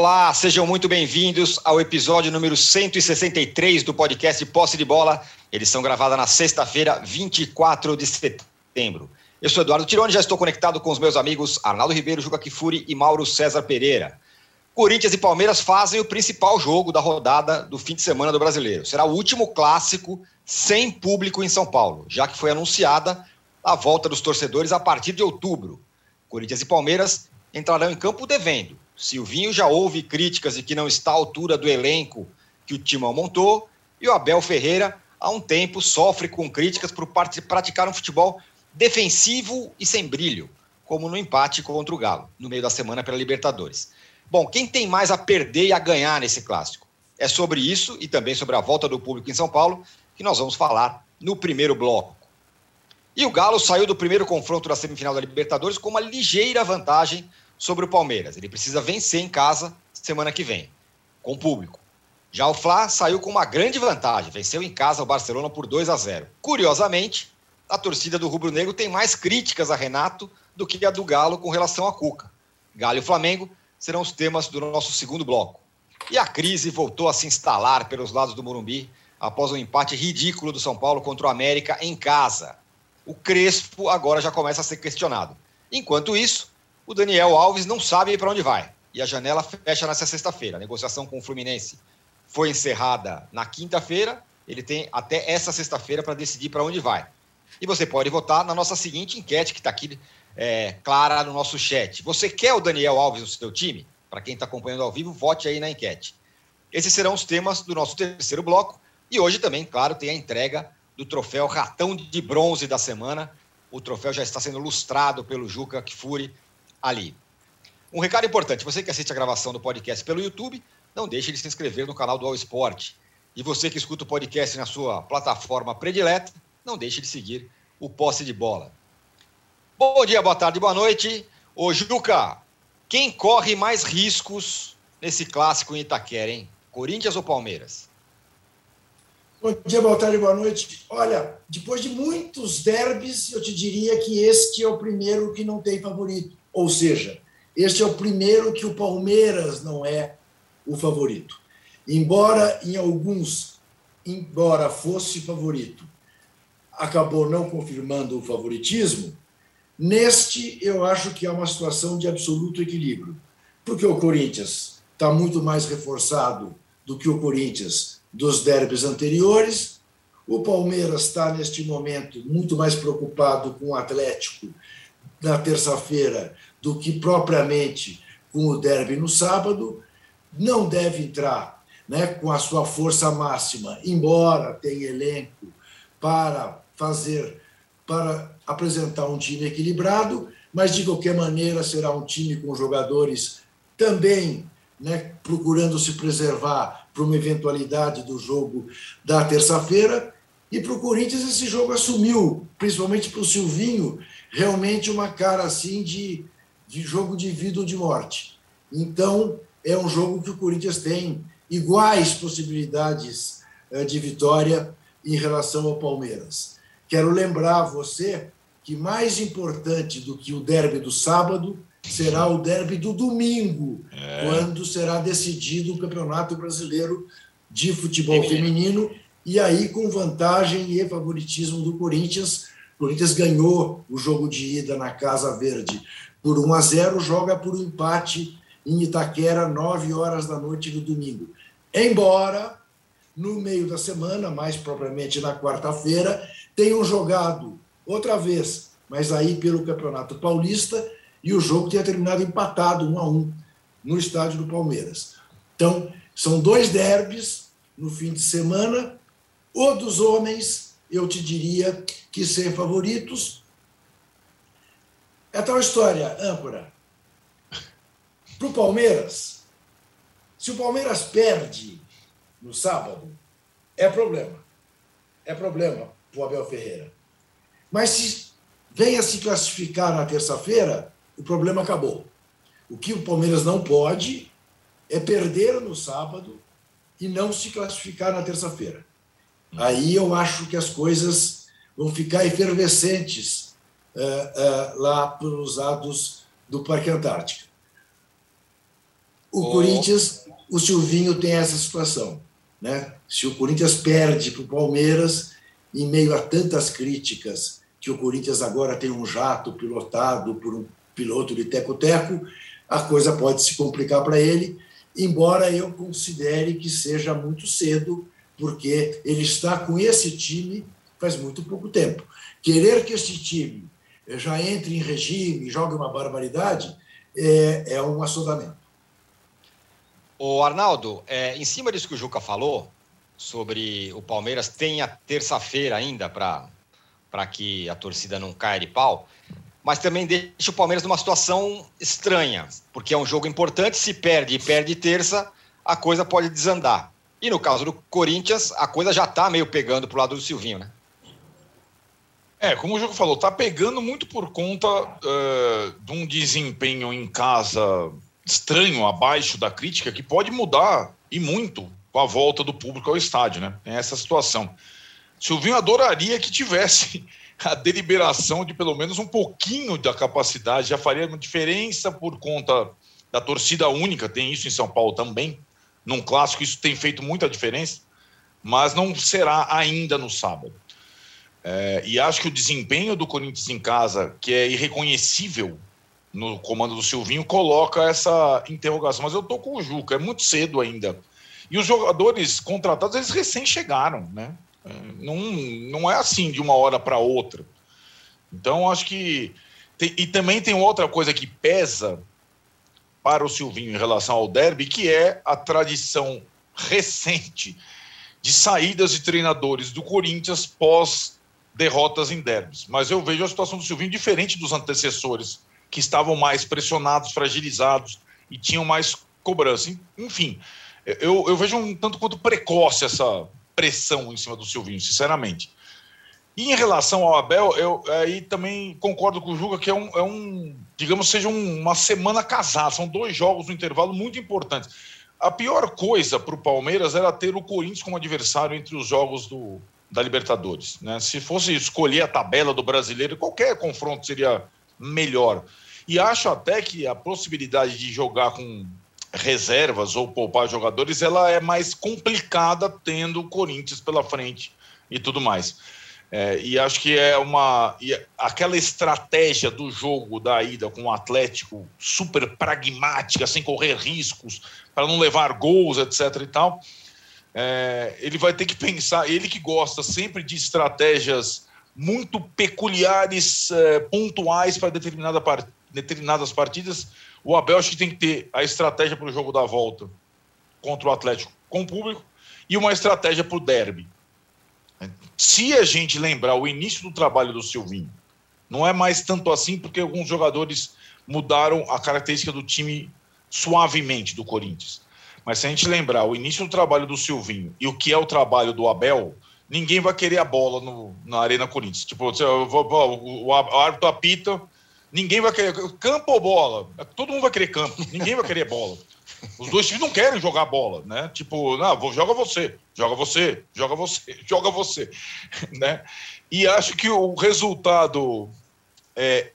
Olá, sejam muito bem-vindos ao episódio número 163 do podcast Posse de Bola, edição gravada na sexta-feira, 24 de setembro. Eu sou Eduardo Tironi, já estou conectado com os meus amigos Arnaldo Ribeiro, Juca Kifuri e Mauro César Pereira. Corinthians e Palmeiras fazem o principal jogo da rodada do fim de semana do Brasileiro. Será o último clássico sem público em São Paulo, já que foi anunciada a volta dos torcedores a partir de outubro. Corinthians e Palmeiras entrarão em campo devendo. Silvinho já houve críticas de que não está à altura do elenco que o Timão montou, e o Abel Ferreira, há um tempo, sofre com críticas por praticar um futebol defensivo e sem brilho, como no empate contra o Galo, no meio da semana pela Libertadores. Bom, quem tem mais a perder e a ganhar nesse clássico? É sobre isso e também sobre a volta do público em São Paulo que nós vamos falar no primeiro bloco. E o Galo saiu do primeiro confronto da semifinal da Libertadores com uma ligeira vantagem sobre o Palmeiras. Ele precisa vencer em casa semana que vem, com público. Já o Fla saiu com uma grande vantagem, venceu em casa o Barcelona por 2 a 0. Curiosamente, a torcida do Rubro Negro tem mais críticas a Renato do que a do Galo com relação a Cuca. Galo e Flamengo serão os temas do nosso segundo bloco. E a crise voltou a se instalar pelos lados do Morumbi após um empate ridículo do São Paulo contra o América em casa o Crespo agora já começa a ser questionado. Enquanto isso, o Daniel Alves não sabe para onde vai. E a janela fecha nessa sexta-feira. A negociação com o Fluminense foi encerrada na quinta-feira. Ele tem até essa sexta-feira para decidir para onde vai. E você pode votar na nossa seguinte enquete, que está aqui é, clara no nosso chat. Você quer o Daniel Alves no seu time? Para quem está acompanhando ao vivo, vote aí na enquete. Esses serão os temas do nosso terceiro bloco. E hoje também, claro, tem a entrega do troféu Ratão de Bronze da semana. O troféu já está sendo lustrado pelo Juca Kfouri ali. Um recado importante: você que assiste a gravação do podcast pelo YouTube, não deixe de se inscrever no canal do All Sport. E você que escuta o podcast na sua plataforma predileta, não deixe de seguir o Posse de Bola. Bom dia, boa tarde, boa noite. Ô Juca, quem corre mais riscos nesse clássico em Itaquera, hein? Corinthians ou Palmeiras? Bom dia, boa tarde, boa noite. Olha, depois de muitos derbys, eu te diria que este é o primeiro que não tem favorito. Ou seja, este é o primeiro que o Palmeiras não é o favorito. Embora em alguns, embora fosse favorito, acabou não confirmando o favoritismo, neste eu acho que é uma situação de absoluto equilíbrio. Porque o Corinthians está muito mais reforçado do que o Corinthians dos derbys anteriores. O Palmeiras está, neste momento, muito mais preocupado com o Atlético na terça-feira do que propriamente com o derby no sábado. Não deve entrar né, com a sua força máxima, embora tenha elenco para fazer, para apresentar um time equilibrado, mas de qualquer maneira será um time com jogadores também né, procurando se preservar para uma eventualidade do jogo da terça-feira. E para o Corinthians esse jogo assumiu, principalmente para o Silvinho, realmente uma cara assim de, de jogo de vida ou de morte. Então é um jogo que o Corinthians tem iguais possibilidades eh, de vitória em relação ao Palmeiras. Quero lembrar você que mais importante do que o derby do sábado será o derby do domingo, é. quando será decidido o Campeonato Brasileiro de Futebol Feminino. Feminino, e aí com vantagem e favoritismo do Corinthians. Corinthians ganhou o jogo de ida na Casa Verde por 1 a 0, joga por um empate em Itaquera, 9 horas da noite do domingo. Embora no meio da semana, mais propriamente na quarta-feira, tenham jogado outra vez, mas aí pelo Campeonato Paulista, e o jogo tinha terminado empatado, um a um, no estádio do Palmeiras. Então, são dois derbys no fim de semana. O dos homens, eu te diria que sem favoritos. É tal história, âncora. Para o Palmeiras, se o Palmeiras perde no sábado, é problema. É problema para o Abel Ferreira. Mas se vem a se classificar na terça-feira, o problema acabou. O que o Palmeiras não pode é perder no sábado e não se classificar na terça-feira. Aí eu acho que as coisas vão ficar efervescentes uh, uh, lá pelos lados do Parque Antártica. O oh. Corinthians, o Silvinho tem essa situação. Né? Se o Corinthians perde para o Palmeiras, em meio a tantas críticas que o Corinthians agora tem um jato pilotado por um piloto de teco-teco, a coisa pode se complicar para ele, embora eu considere que seja muito cedo, porque ele está com esse time faz muito pouco tempo. Querer que esse time já entre em regime, jogue uma barbaridade, é, é um assodamento. O Arnaldo, é, em cima disso que o Juca falou, sobre o Palmeiras, tem a terça-feira ainda para que a torcida não caia de pau, mas também deixa o Palmeiras numa situação estranha, porque é um jogo importante, se perde e perde terça, a coisa pode desandar. E no caso do Corinthians, a coisa já está meio pegando para o lado do Silvinho, né? É, como o jogo falou, tá pegando muito por conta uh, de um desempenho em casa estranho, abaixo da crítica, que pode mudar e muito com a volta do público ao estádio, né? Tem essa situação. Silvinho adoraria que tivesse a deliberação de pelo menos um pouquinho da capacidade, já faria uma diferença por conta da torcida única, tem isso em São Paulo também. Num clássico, isso tem feito muita diferença, mas não será ainda no sábado. É, e acho que o desempenho do Corinthians em casa, que é irreconhecível no comando do Silvinho, coloca essa interrogação. Mas eu tô com o Juca, é muito cedo ainda. E os jogadores contratados, eles recém chegaram, né? É, não, não é assim de uma hora para outra. Então, acho que. Tem, e também tem outra coisa que pesa para o Silvinho em relação ao derby, que é a tradição recente de saídas de treinadores do Corinthians pós derrotas em derbys. Mas eu vejo a situação do Silvinho diferente dos antecessores, que estavam mais pressionados, fragilizados e tinham mais cobrança. Enfim, eu, eu vejo um tanto quanto precoce essa pressão em cima do Silvinho, sinceramente. E em relação ao Abel, eu aí também concordo com o Juca que é um, é um digamos, seja um, uma semana casada, são dois jogos no intervalo muito importantes. A pior coisa para o Palmeiras era ter o Corinthians como adversário entre os jogos do, da Libertadores. Né? Se fosse escolher a tabela do brasileiro, qualquer confronto seria melhor. E acho até que a possibilidade de jogar com reservas ou poupar jogadores, ela é mais complicada tendo o Corinthians pela frente e tudo mais. É, e acho que é uma. aquela estratégia do jogo da ida com o Atlético super pragmática, sem correr riscos, para não levar gols, etc. e tal é, ele vai ter que pensar, ele que gosta sempre de estratégias muito peculiares, é, pontuais para determinada part, determinadas partidas, o Abel acho que tem que ter a estratégia para o jogo da volta contra o Atlético com o público e uma estratégia para o derby. Se a gente lembrar o início do trabalho do Silvinho, não é mais tanto assim, porque alguns jogadores mudaram a característica do time suavemente do Corinthians. Mas se a gente lembrar o início do trabalho do Silvinho e o que é o trabalho do Abel, ninguém vai querer a bola no, na Arena Corinthians. Tipo, o, árbitro apita, ninguém vai querer campo ou bola. Todo mundo vai querer campo, ninguém vai querer bola. Os dois times não querem jogar bola, né? Tipo, não, vou, joga você, joga você, joga você, joga você, né? E acho que o resultado é,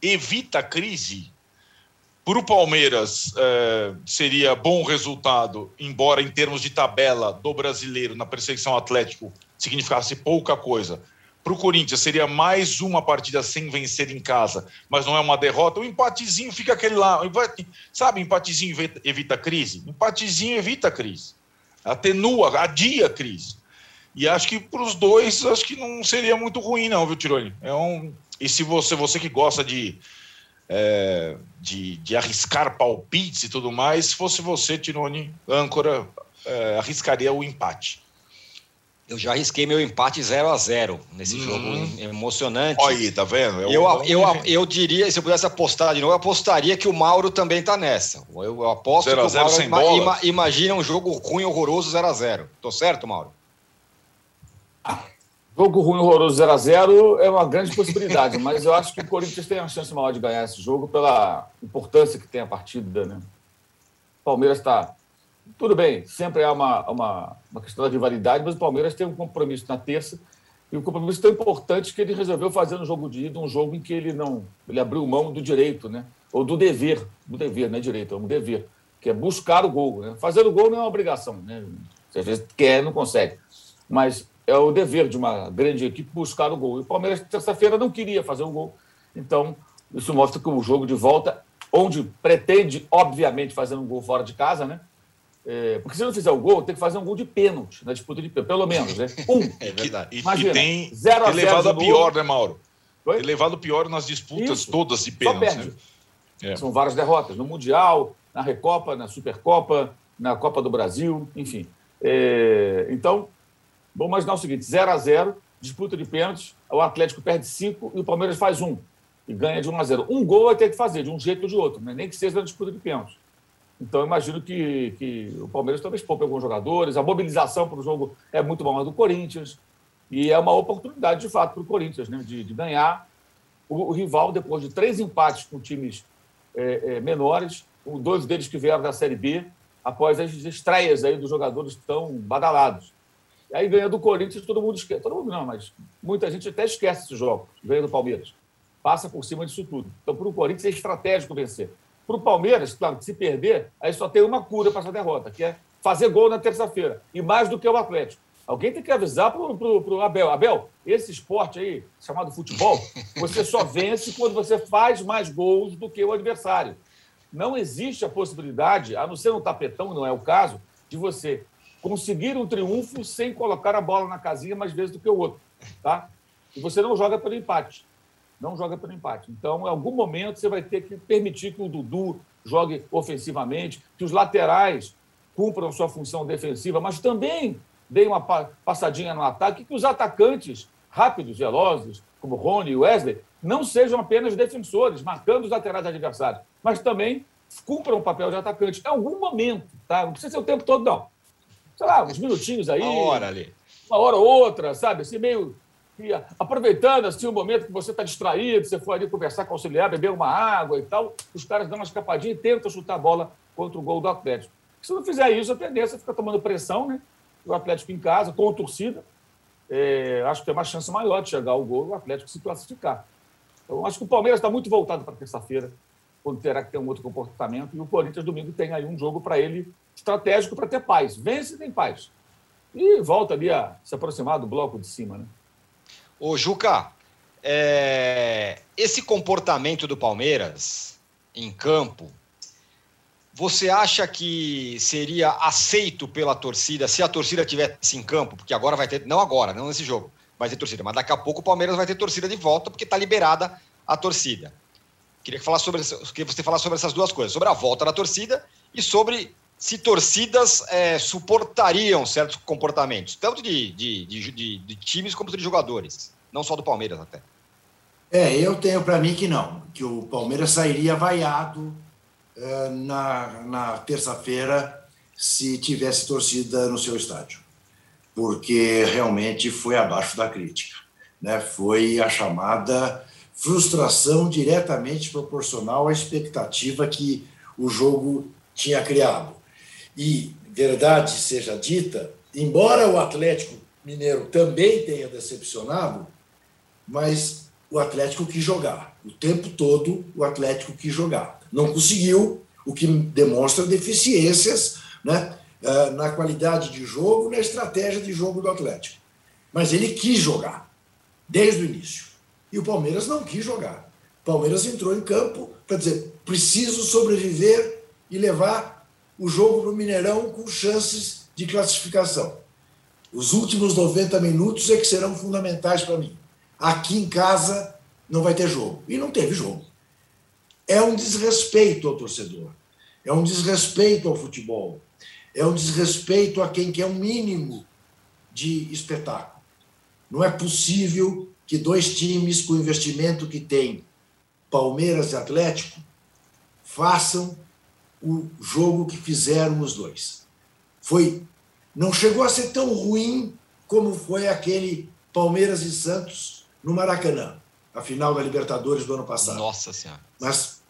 evita a crise para o Palmeiras, é, seria bom resultado, embora em termos de tabela do brasileiro na perseguição Atlético significasse pouca coisa. Para o Corinthians seria mais uma partida sem vencer em casa, mas não é uma derrota. O empatezinho fica aquele lá. Sabe, empatezinho evita, evita crise? Empatezinho evita crise. Atenua, adia crise. E acho que para os dois, acho que não seria muito ruim, não, viu, Tironi? É um... E se você, você que gosta de é, de, de, arriscar palpites e tudo mais, se fosse você, Tirone, âncora, é, arriscaria o empate. Eu já arrisquei meu empate 0 a 0 nesse hum. jogo emocionante. Olha aí, tá vendo? Eu, eu, eu, eu, diria, se eu pudesse apostar de novo, eu apostaria que o Mauro também tá nessa. Eu aposto zero que o Mauro ima, ima, imagina um jogo ruim, horroroso 0 a 0 Tô certo, Mauro? Jogo ruim, horroroso 0 a 0 é uma grande possibilidade, mas eu acho que o Corinthians tem uma chance maior de ganhar esse jogo pela importância que tem a partida. Né? O Palmeiras está. Tudo bem, sempre é uma, uma, uma questão da rivalidade, mas o Palmeiras tem um compromisso na terça, e um compromisso tão importante que ele resolveu fazer no jogo de ida, um jogo em que ele não ele abriu mão do direito, né? ou do dever, do dever, não é direito, é um dever, que é buscar o gol. Né? Fazer o gol não é uma obrigação, né? Você às vezes quer, não consegue. Mas é o dever de uma grande equipe buscar o gol. E o Palmeiras, terça-feira, não queria fazer o gol. Então, isso mostra que o jogo de volta, onde pretende, obviamente, fazer um gol fora de casa, né? É, porque se não fizer o gol, tem que fazer um gol de pênalti na disputa de pênalti, pelo menos, né? Um. É verdade. Imagina, e tem zero a levado a pior, né, Mauro? Foi? Tem levado pior nas disputas Isso. todas de pênalti. Né? É. São várias derrotas no Mundial, na Recopa, na Supercopa, na Copa do Brasil, enfim. É, então, vamos imaginar o seguinte: 0 a 0 disputa de pênaltis, o Atlético perde 5 e o Palmeiras faz 1 um, e ganha de 1 a 0. Um gol vai ter que fazer, de um jeito ou de outro, né? nem que seja na disputa de pênaltis. Então, imagino que, que o Palmeiras talvez poupe alguns jogadores. A mobilização para o jogo é muito maior do Corinthians. E é uma oportunidade, de fato, para o Corinthians, né? de, de ganhar o, o, rival depois de três empates com times é, é, menores, dois deles que vieram da Série B, após as estreias aí dos jogadores tão badalados. E aí ganha do Corinthians, todo mundo esquece. Todo mundo não, mas muita gente até esquece esse jogo, ganha do Palmeiras. Passa por cima disso tudo. Então, para o Corinthians é estratégico vencer. Para o Palmeiras, claro, se perder, aí só tem uma cura para essa derrota, que é fazer gol na terça-feira. E mais do que o Atlético. Alguém tem que avisar para o Abel. Abel, esse esporte aí, chamado futebol, você só vence quando você faz mais gols do que o adversário. Não existe a possibilidade, a não ser no tapetão, não é o caso, de você conseguir um triunfo sem colocar a bola na casinha mais vezes do que o outro. Tá? E você não joga pelo empate não joga pelo empate. Então, em algum momento, você vai ter que permitir que o Dudu jogue ofensivamente, que os laterais cumpram sua função defensiva, mas também deem uma passadinha no ataque, que os atacantes rápidos, velozes, como Rony e Wesley, não sejam apenas defensores, marcando os laterais adversários, mas também cumpram o papel de atacante. Em algum momento, tá? Não precisa ser o tempo todo, não. Sei lá, uns minutinhos aí. Uma hora ali. Uma hora ou outra, sabe? Assim, meio e aproveitando assim, o momento que você está distraído, você foi ali conversar com o auxiliar, beber uma água e tal, os caras dão uma escapadinha e tentam chutar a bola contra o gol do Atlético. Se não fizer isso, a tendência é ficar tomando pressão, né? O Atlético em casa, com a torcida, é, acho que tem uma chance maior de chegar ao gol e o Atlético se classificar. Então, acho que o Palmeiras está muito voltado para terça-feira, quando terá que ter um outro comportamento, e o Corinthians domingo tem aí um jogo para ele estratégico para ter paz. Vence e tem paz. E volta ali a se aproximar do bloco de cima, né? Ô, Juca, é... esse comportamento do Palmeiras em campo, você acha que seria aceito pela torcida se a torcida tivesse em campo? Porque agora vai ter, não agora, não nesse jogo, vai ter torcida, mas daqui a pouco o Palmeiras vai ter torcida de volta porque está liberada a torcida. Queria falar sobre, que você falasse sobre essas duas coisas, sobre a volta da torcida e sobre se torcidas é, suportariam certos comportamentos, tanto de, de, de, de, times como de jogadores, não só do Palmeiras até. É, eu tenho para mim que não, que o Palmeiras sairia vaiado uh, na, na terça-feira se tivesse torcida no seu estádio, porque realmente foi abaixo da crítica, né? Foi a chamada frustração diretamente proporcional à expectativa que o jogo tinha criado. E, verdade seja dita, embora o Atlético Mineiro também tenha decepcionado, mas o Atlético quis jogar. O tempo todo, o Atlético quis jogar. Não conseguiu, o que demonstra deficiências né, eh, na qualidade de jogo, na estratégia de jogo do Atlético. Mas ele quis jogar, desde o início. E o Palmeiras não quis jogar. O Palmeiras entrou em campo para dizer: preciso sobreviver e levar o jogo no Mineirão com chances de classificação. Os últimos 90 minutos é que serão fundamentais para mim. Aqui em casa não vai ter jogo. E não teve jogo. É um desrespeito ao torcedor. É um desrespeito ao futebol. É um desrespeito a quem quer um mínimo de espetáculo. Não é possível que dois times com o investimento que tem, Palmeiras e Atlético, façam o jogo que fizeram os dois. Foi, não chegou a ser tão ruim como foi aquele Palmeiras e Santos no Maracanã, a final da Libertadores do ano passado. Nossa Senhora. Mas,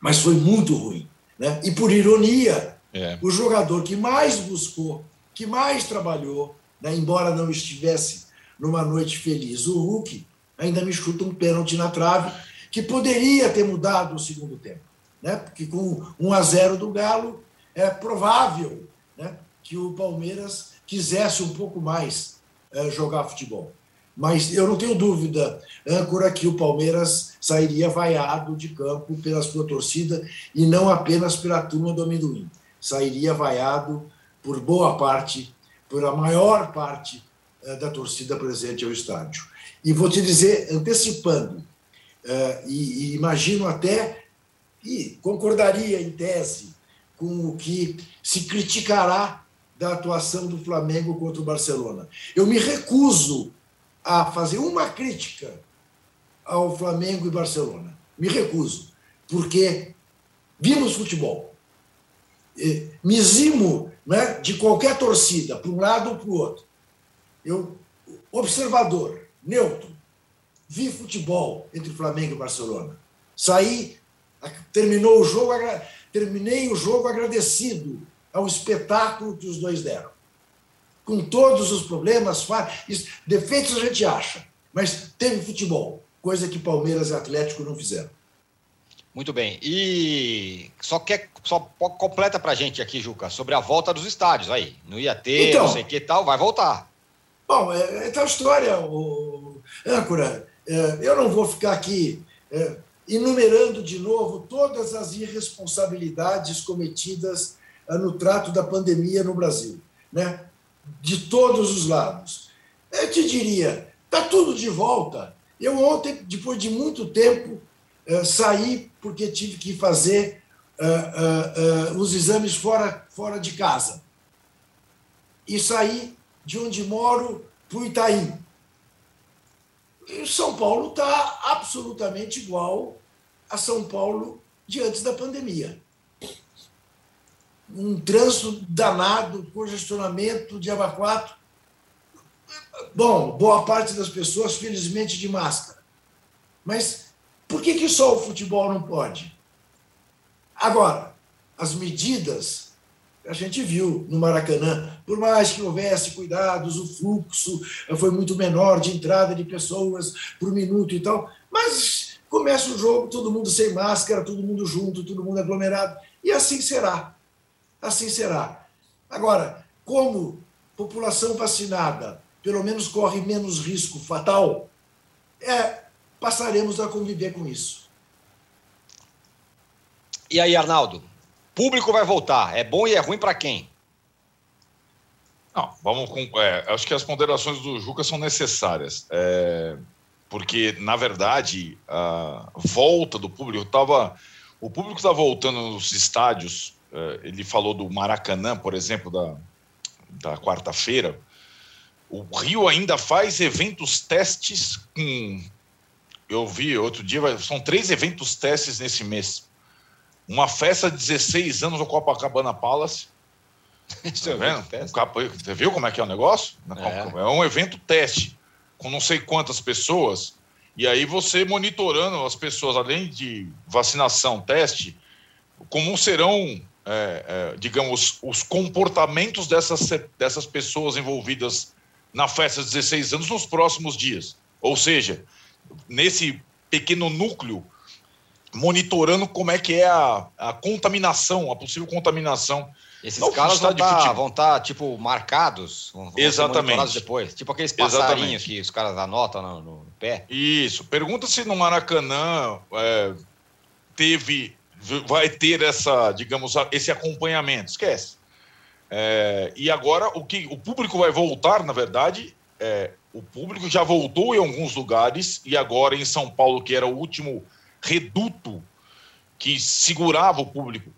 mas foi muito ruim. Né? E por ironia, é. o jogador que mais buscou, que mais trabalhou, né? embora não estivesse numa noite feliz, o Hulk ainda me chuta um pênalti na trave que poderia ter mudado o segundo tempo né? porque com 1 a 0 do Galo, é provável né, que o Palmeiras quisesse um pouco mais é, jogar futebol. Mas eu não tenho dúvida, âncora, que o Palmeiras sairia vaiado de campo pela sua torcida e não apenas pela turma do amendoim. Sairia vaiado por boa parte, por a maior parte é, da torcida presente ao estádio. E vou te dizer, antecipando, é, e, e imagino até, e concordaria em tese com o que se criticará da atuação do Flamengo contra o Barcelona. Eu me recuso a fazer uma crítica ao Flamengo e Barcelona. Me recuso, porque vimos futebol. Me zimo né, de qualquer torcida, para um lado ou para o outro. Eu, observador, neutro, vi futebol entre Flamengo e Barcelona. Saí, terminou o jogo, terminei o jogo agradecido ao espetáculo que os dois deram. Com todos os problemas, defeitos a gente acha, mas teve futebol, coisa que Palmeiras e Atlético não fizeram. Muito bem. E só quer só completa para a gente aqui, Juca, sobre a volta dos estádios aí. Não ia ter, então, não sei o que tal, vai voltar. Bom, é, é tal história, o âncora. É, eu não vou ficar aqui é, enumerando de novo todas as irresponsabilidades cometidas é, no trato da pandemia no Brasil, né? de todos os lados. Eu te diria, está tudo de volta. Eu ontem, depois de muito tempo, é, saí porque tive que fazer os exames fora, fora de casa. E saí de onde moro para o Itaim. E São Paulo está absolutamente igual a São Paulo de antes da pandemia. Um trânsito danado, congestionamento de abacuato. Bom, boa parte das pessoas, felizmente, de máscara. Mas por que, que só o futebol não pode? Agora, as medidas a gente viu no Maracanã, por mais que houvesse cuidados, o fluxo foi muito menor de entrada de pessoas por minuto e tal, mas começa o jogo, todo mundo sem máscara, todo mundo junto, todo mundo aglomerado, e assim será. Assim será. Agora, como população vacinada pelo menos corre menos risco fatal, é, passaremos a conviver com isso. E aí, Arnaldo? Público vai voltar. É bom e é ruim para quem? Não, vamos com. É, acho que as ponderações do Juca são necessárias. É, porque, na verdade, a volta do público estava. O público está voltando nos estádios. É, ele falou do Maracanã, por exemplo, da, da quarta-feira. O Rio ainda faz eventos testes com. Eu vi outro dia, são três eventos testes nesse mês uma festa de 16 anos no Copacabana Palace. Você tá vendo? Você viu como é que é o negócio? É. é um evento teste, com não sei quantas pessoas. E aí você monitorando as pessoas, além de vacinação, teste, como serão, é, é, digamos, os comportamentos dessas, dessas pessoas envolvidas na festa de 16 anos nos próximos dias. Ou seja, nesse pequeno núcleo monitorando como é que é a, a contaminação, a possível contaminação. Esses não, caras vão estar, vão estar, tá, tipo, marcados, vão Exatamente. depois. Tipo aqueles passarinhos Exatamente. que os caras anotam no, no pé. Isso. Pergunta se no Maracanã é, teve, vai ter essa, digamos, esse acompanhamento. Esquece. É, e agora o que o público vai voltar, na verdade, é, o público já voltou em alguns lugares e agora em São Paulo, que era o último reduto que segurava o público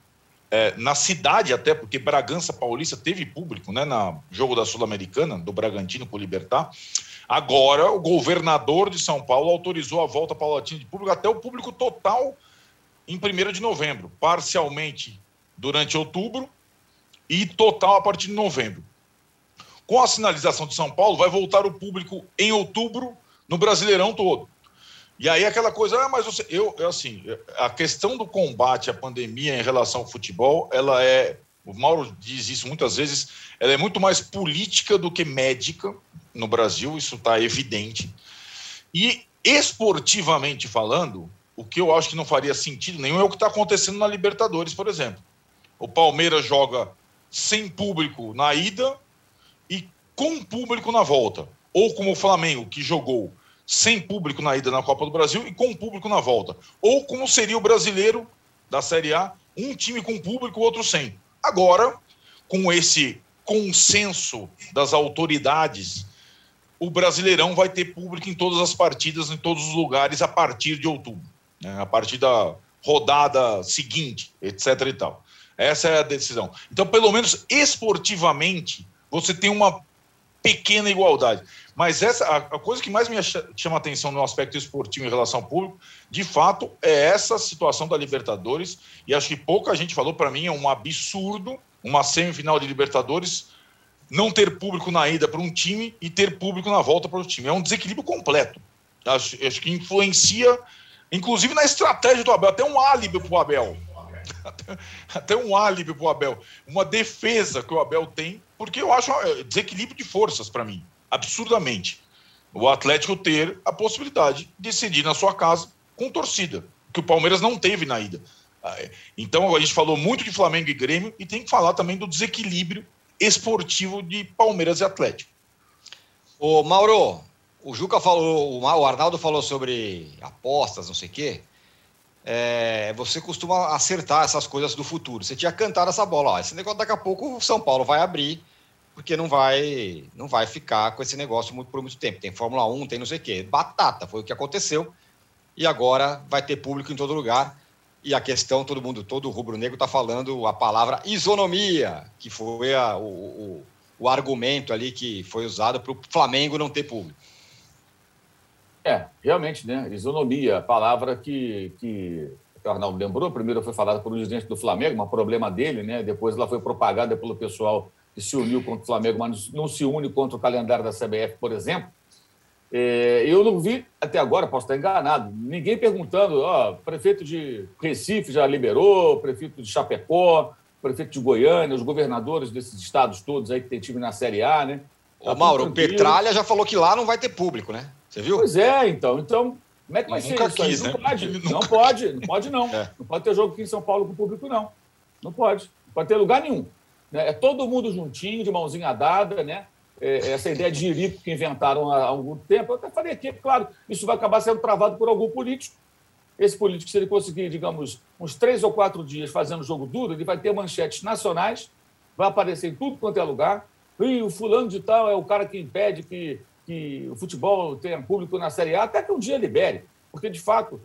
é, na cidade até, porque Bragança Paulista teve público, né, no jogo da Sul-Americana, do Bragantino por Libertar. Agora, o governador de São Paulo autorizou a volta paulatina de público até o público total em 1 de novembro, parcialmente durante outubro e total a partir de novembro. Com a sinalização de São Paulo, vai voltar o público em outubro no Brasileirão todo. E aí aquela coisa, ah, mas você, eu, assim, a questão do combate à pandemia em relação ao futebol, ela é, o Mauro diz isso muitas vezes, ela é muito mais política do que médica no Brasil, isso está evidente. E esportivamente falando, o que eu acho que não faria sentido nenhum é o que está acontecendo na Libertadores, por exemplo. O Palmeiras joga sem público na ida e com público na volta. Ou como o Flamengo, que jogou sem público na ida na Copa do Brasil e com público na volta. Ou como seria o brasileiro da Série A, um time com público, outro sem. Agora, com esse consenso das autoridades, o Brasileirão vai ter público em todas as partidas, em todos os lugares, a partir de outubro, né? a partir da rodada seguinte, etc. e tal. Essa é a decisão. Então, pelo menos esportivamente, você tem uma pequena igualdade. Mas essa a, a coisa que mais me chama atenção no aspecto esportivo em relação ao público, de fato, é essa situação da Libertadores. E acho que pouca gente falou para mim, é um absurdo uma semifinal de Libertadores não ter público na ida para um time e ter público na volta para o time. É um desequilíbrio completo. Acho, acho que influencia, inclusive na estratégia do Abel, até um álibi para o Abel. Até um álibi para o Abel. Uma defesa que o Abel tem, porque eu acho é, desequilíbrio de forças para mim, absurdamente. O Atlético ter a possibilidade de decidir na sua casa com torcida, que o Palmeiras não teve na ida. Ah, é. Então a gente falou muito de Flamengo e Grêmio e tem que falar também do desequilíbrio esportivo de Palmeiras e Atlético. O Mauro, o Juca falou, o Arnaldo falou sobre apostas, não sei o quê. É, você costuma acertar essas coisas do futuro. Você tinha cantado essa bola, ó, esse negócio daqui a pouco o São Paulo vai abrir, porque não vai, não vai ficar com esse negócio muito, por muito tempo. Tem Fórmula 1, tem não sei o quê. Batata, foi o que aconteceu. E agora vai ter público em todo lugar. E a questão, todo mundo, todo rubro-negro está falando a palavra isonomia, que foi a, o, o, o argumento ali que foi usado para o Flamengo não ter público. É, realmente, né? Isonomia, palavra que, que o Arnaldo lembrou. Primeiro foi falada por um dirigente do Flamengo, um problema dele, né? Depois ela foi propagada pelo pessoal que se uniu contra o Flamengo, mas não se une contra o calendário da CBF, por exemplo. É, eu não vi até agora, posso estar enganado, ninguém perguntando, ó, prefeito de Recife já liberou, prefeito de Chapecó, prefeito de Goiânia, os governadores desses estados todos aí que tem time na Série A, né? Tá Ô, Mauro, o Petralha já falou que lá não vai ter público, né? Você viu? Pois é, então. Então, como é que vai ser isso? Quis, não, né? pode, não pode, não pode, não. É. Não pode ter jogo aqui em São Paulo com público, não. Não pode. Não pode ter lugar nenhum. Né? É todo mundo juntinho, de mãozinha dada, né? É, essa ideia de jirico que inventaram há algum tempo. Eu até falei aqui, claro, isso vai acabar sendo travado por algum político. Esse político, se ele conseguir, digamos, uns três ou quatro dias fazendo jogo duro, ele vai ter manchetes nacionais, vai aparecer em tudo quanto é lugar. E o fulano de tal é o cara que impede que, que o futebol tenha público na Série A, até que um dia libere. Porque, de fato,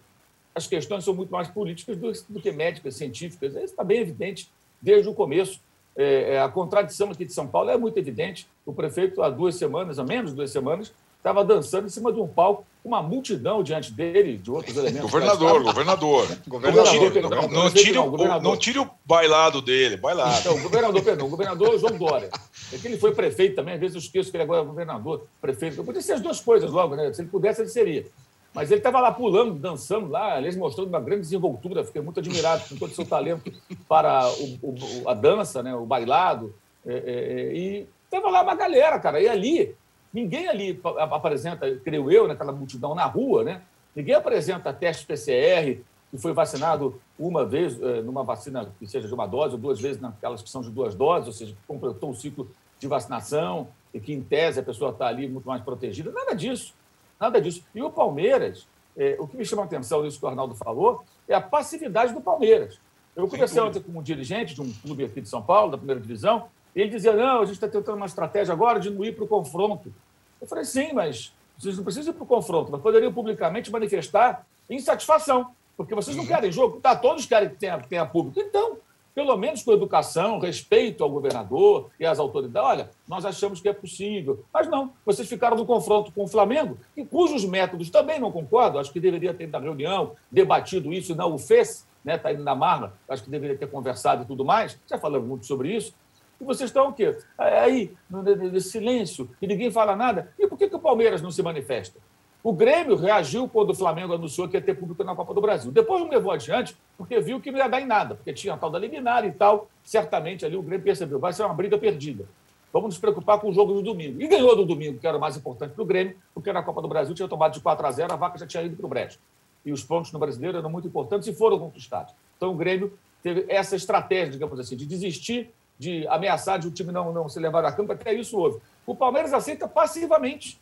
as questões são muito mais políticas do, do que médicas, científicas. Isso está bem evidente desde o começo. É, é, a contradição aqui de São Paulo é muito evidente. O prefeito, há duas semanas, há menos de duas semanas, estava dançando em cima de um palco, com uma multidão diante dele, de outros elementos. Governador, governador. governador. Não, tire, o, não tire o bailado dele, bailado. Então, governador, perdão, o governador João Dória. É que ele foi prefeito também, às vezes eu esqueço que ele agora é governador, prefeito. Podia ser as duas coisas logo, né? Se ele pudesse, ele seria. Mas ele estava lá pulando, dançando lá, aliás, mostrando uma grande desenvoltura. Fiquei muito admirado com todo o seu talento para o, o, a dança, né, o bailado. É, é, é e estava lá uma galera, cara. E ali, ninguém ali apresenta, creio eu, naquela multidão na rua, né? Ninguém apresenta teste PCR, que foi vacinado uma vez, é, numa vacina que seja de uma dose, ou duas vezes naquelas que são de duas doses, ou seja, completou o ciclo de vacinação e que, em tese, a pessoa está ali muito mais protegida. Nada disso. Nada disso. E o Palmeiras, é, o que me chama a atenção nisso que o Arnaldo falou, é a passividade do Palmeiras. Eu conversei ontem com um dirigente de um clube aqui de São Paulo, da primeira divisão, e ele dizia: não, a gente está tentando uma estratégia agora de não ir para o confronto. Eu falei: sim, mas vocês não precisam ir para o confronto, mas poderiam publicamente manifestar insatisfação, porque vocês não uhum. querem jogo. Tá, todos querem que tenha, tenha público. Então, pelo menos com educação, respeito ao governador e às autoridades. Olha, nós achamos que é possível. Mas não, vocês ficaram no confronto com o Flamengo, e cujos métodos também não concordo, acho que deveria ter na reunião debatido isso e não o fez, né? Está indo na marra, acho que deveria ter conversado e tudo mais. Já falamos muito sobre isso. E vocês estão o quê? Aí, no silêncio, e ninguém fala nada. E por que, que o Palmeiras não se manifesta? O Grêmio reagiu quando o Flamengo anunciou que ia ter público na Copa do Brasil. Depois não levou adiante, porque viu que não ia dar em nada, porque tinha a tal da liminar e tal. Certamente ali o Grêmio percebeu, vai ser uma briga perdida. Vamos nos preocupar com o jogo do domingo. E ganhou do domingo, que era o mais importante para o Grêmio, porque na Copa do Brasil tinha tomado de 4 a 0, a vaca já tinha ido para o Brecht. E os pontos no brasileiro eram muito importantes e foram conquistados. Então o Grêmio teve essa estratégia, digamos assim, de desistir, de ameaçar de o time não, não se levar a campo, até isso houve. O Palmeiras aceita passivamente.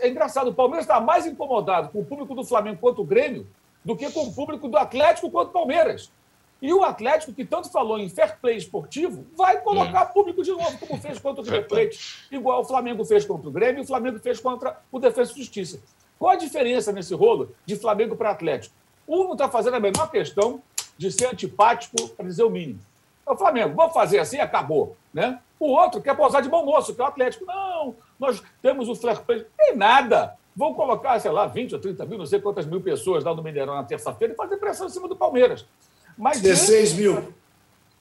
É engraçado, o Palmeiras está mais incomodado com o público do Flamengo quanto o Grêmio do que com o público do Atlético quanto o Palmeiras. E o Atlético, que tanto falou em fair play esportivo, vai colocar é. público de novo, como fez contra o River Plate, igual o Flamengo fez contra o Grêmio e o Flamengo fez contra o Defesa e Justiça. Qual a diferença nesse rolo de Flamengo para Atlético? Um não está fazendo a menor questão de ser antipático, para dizer o mínimo. É o Flamengo, vamos fazer assim, acabou. Né? O outro quer posar de bom moço, que é o Atlético. Não, nós temos o fair play. Tem nada. Vão colocar, sei lá, 20 ou 30 mil, não sei quantas mil pessoas lá no Mineirão na terça-feira e fazer pressão em cima do Palmeiras. Mas 16 mil.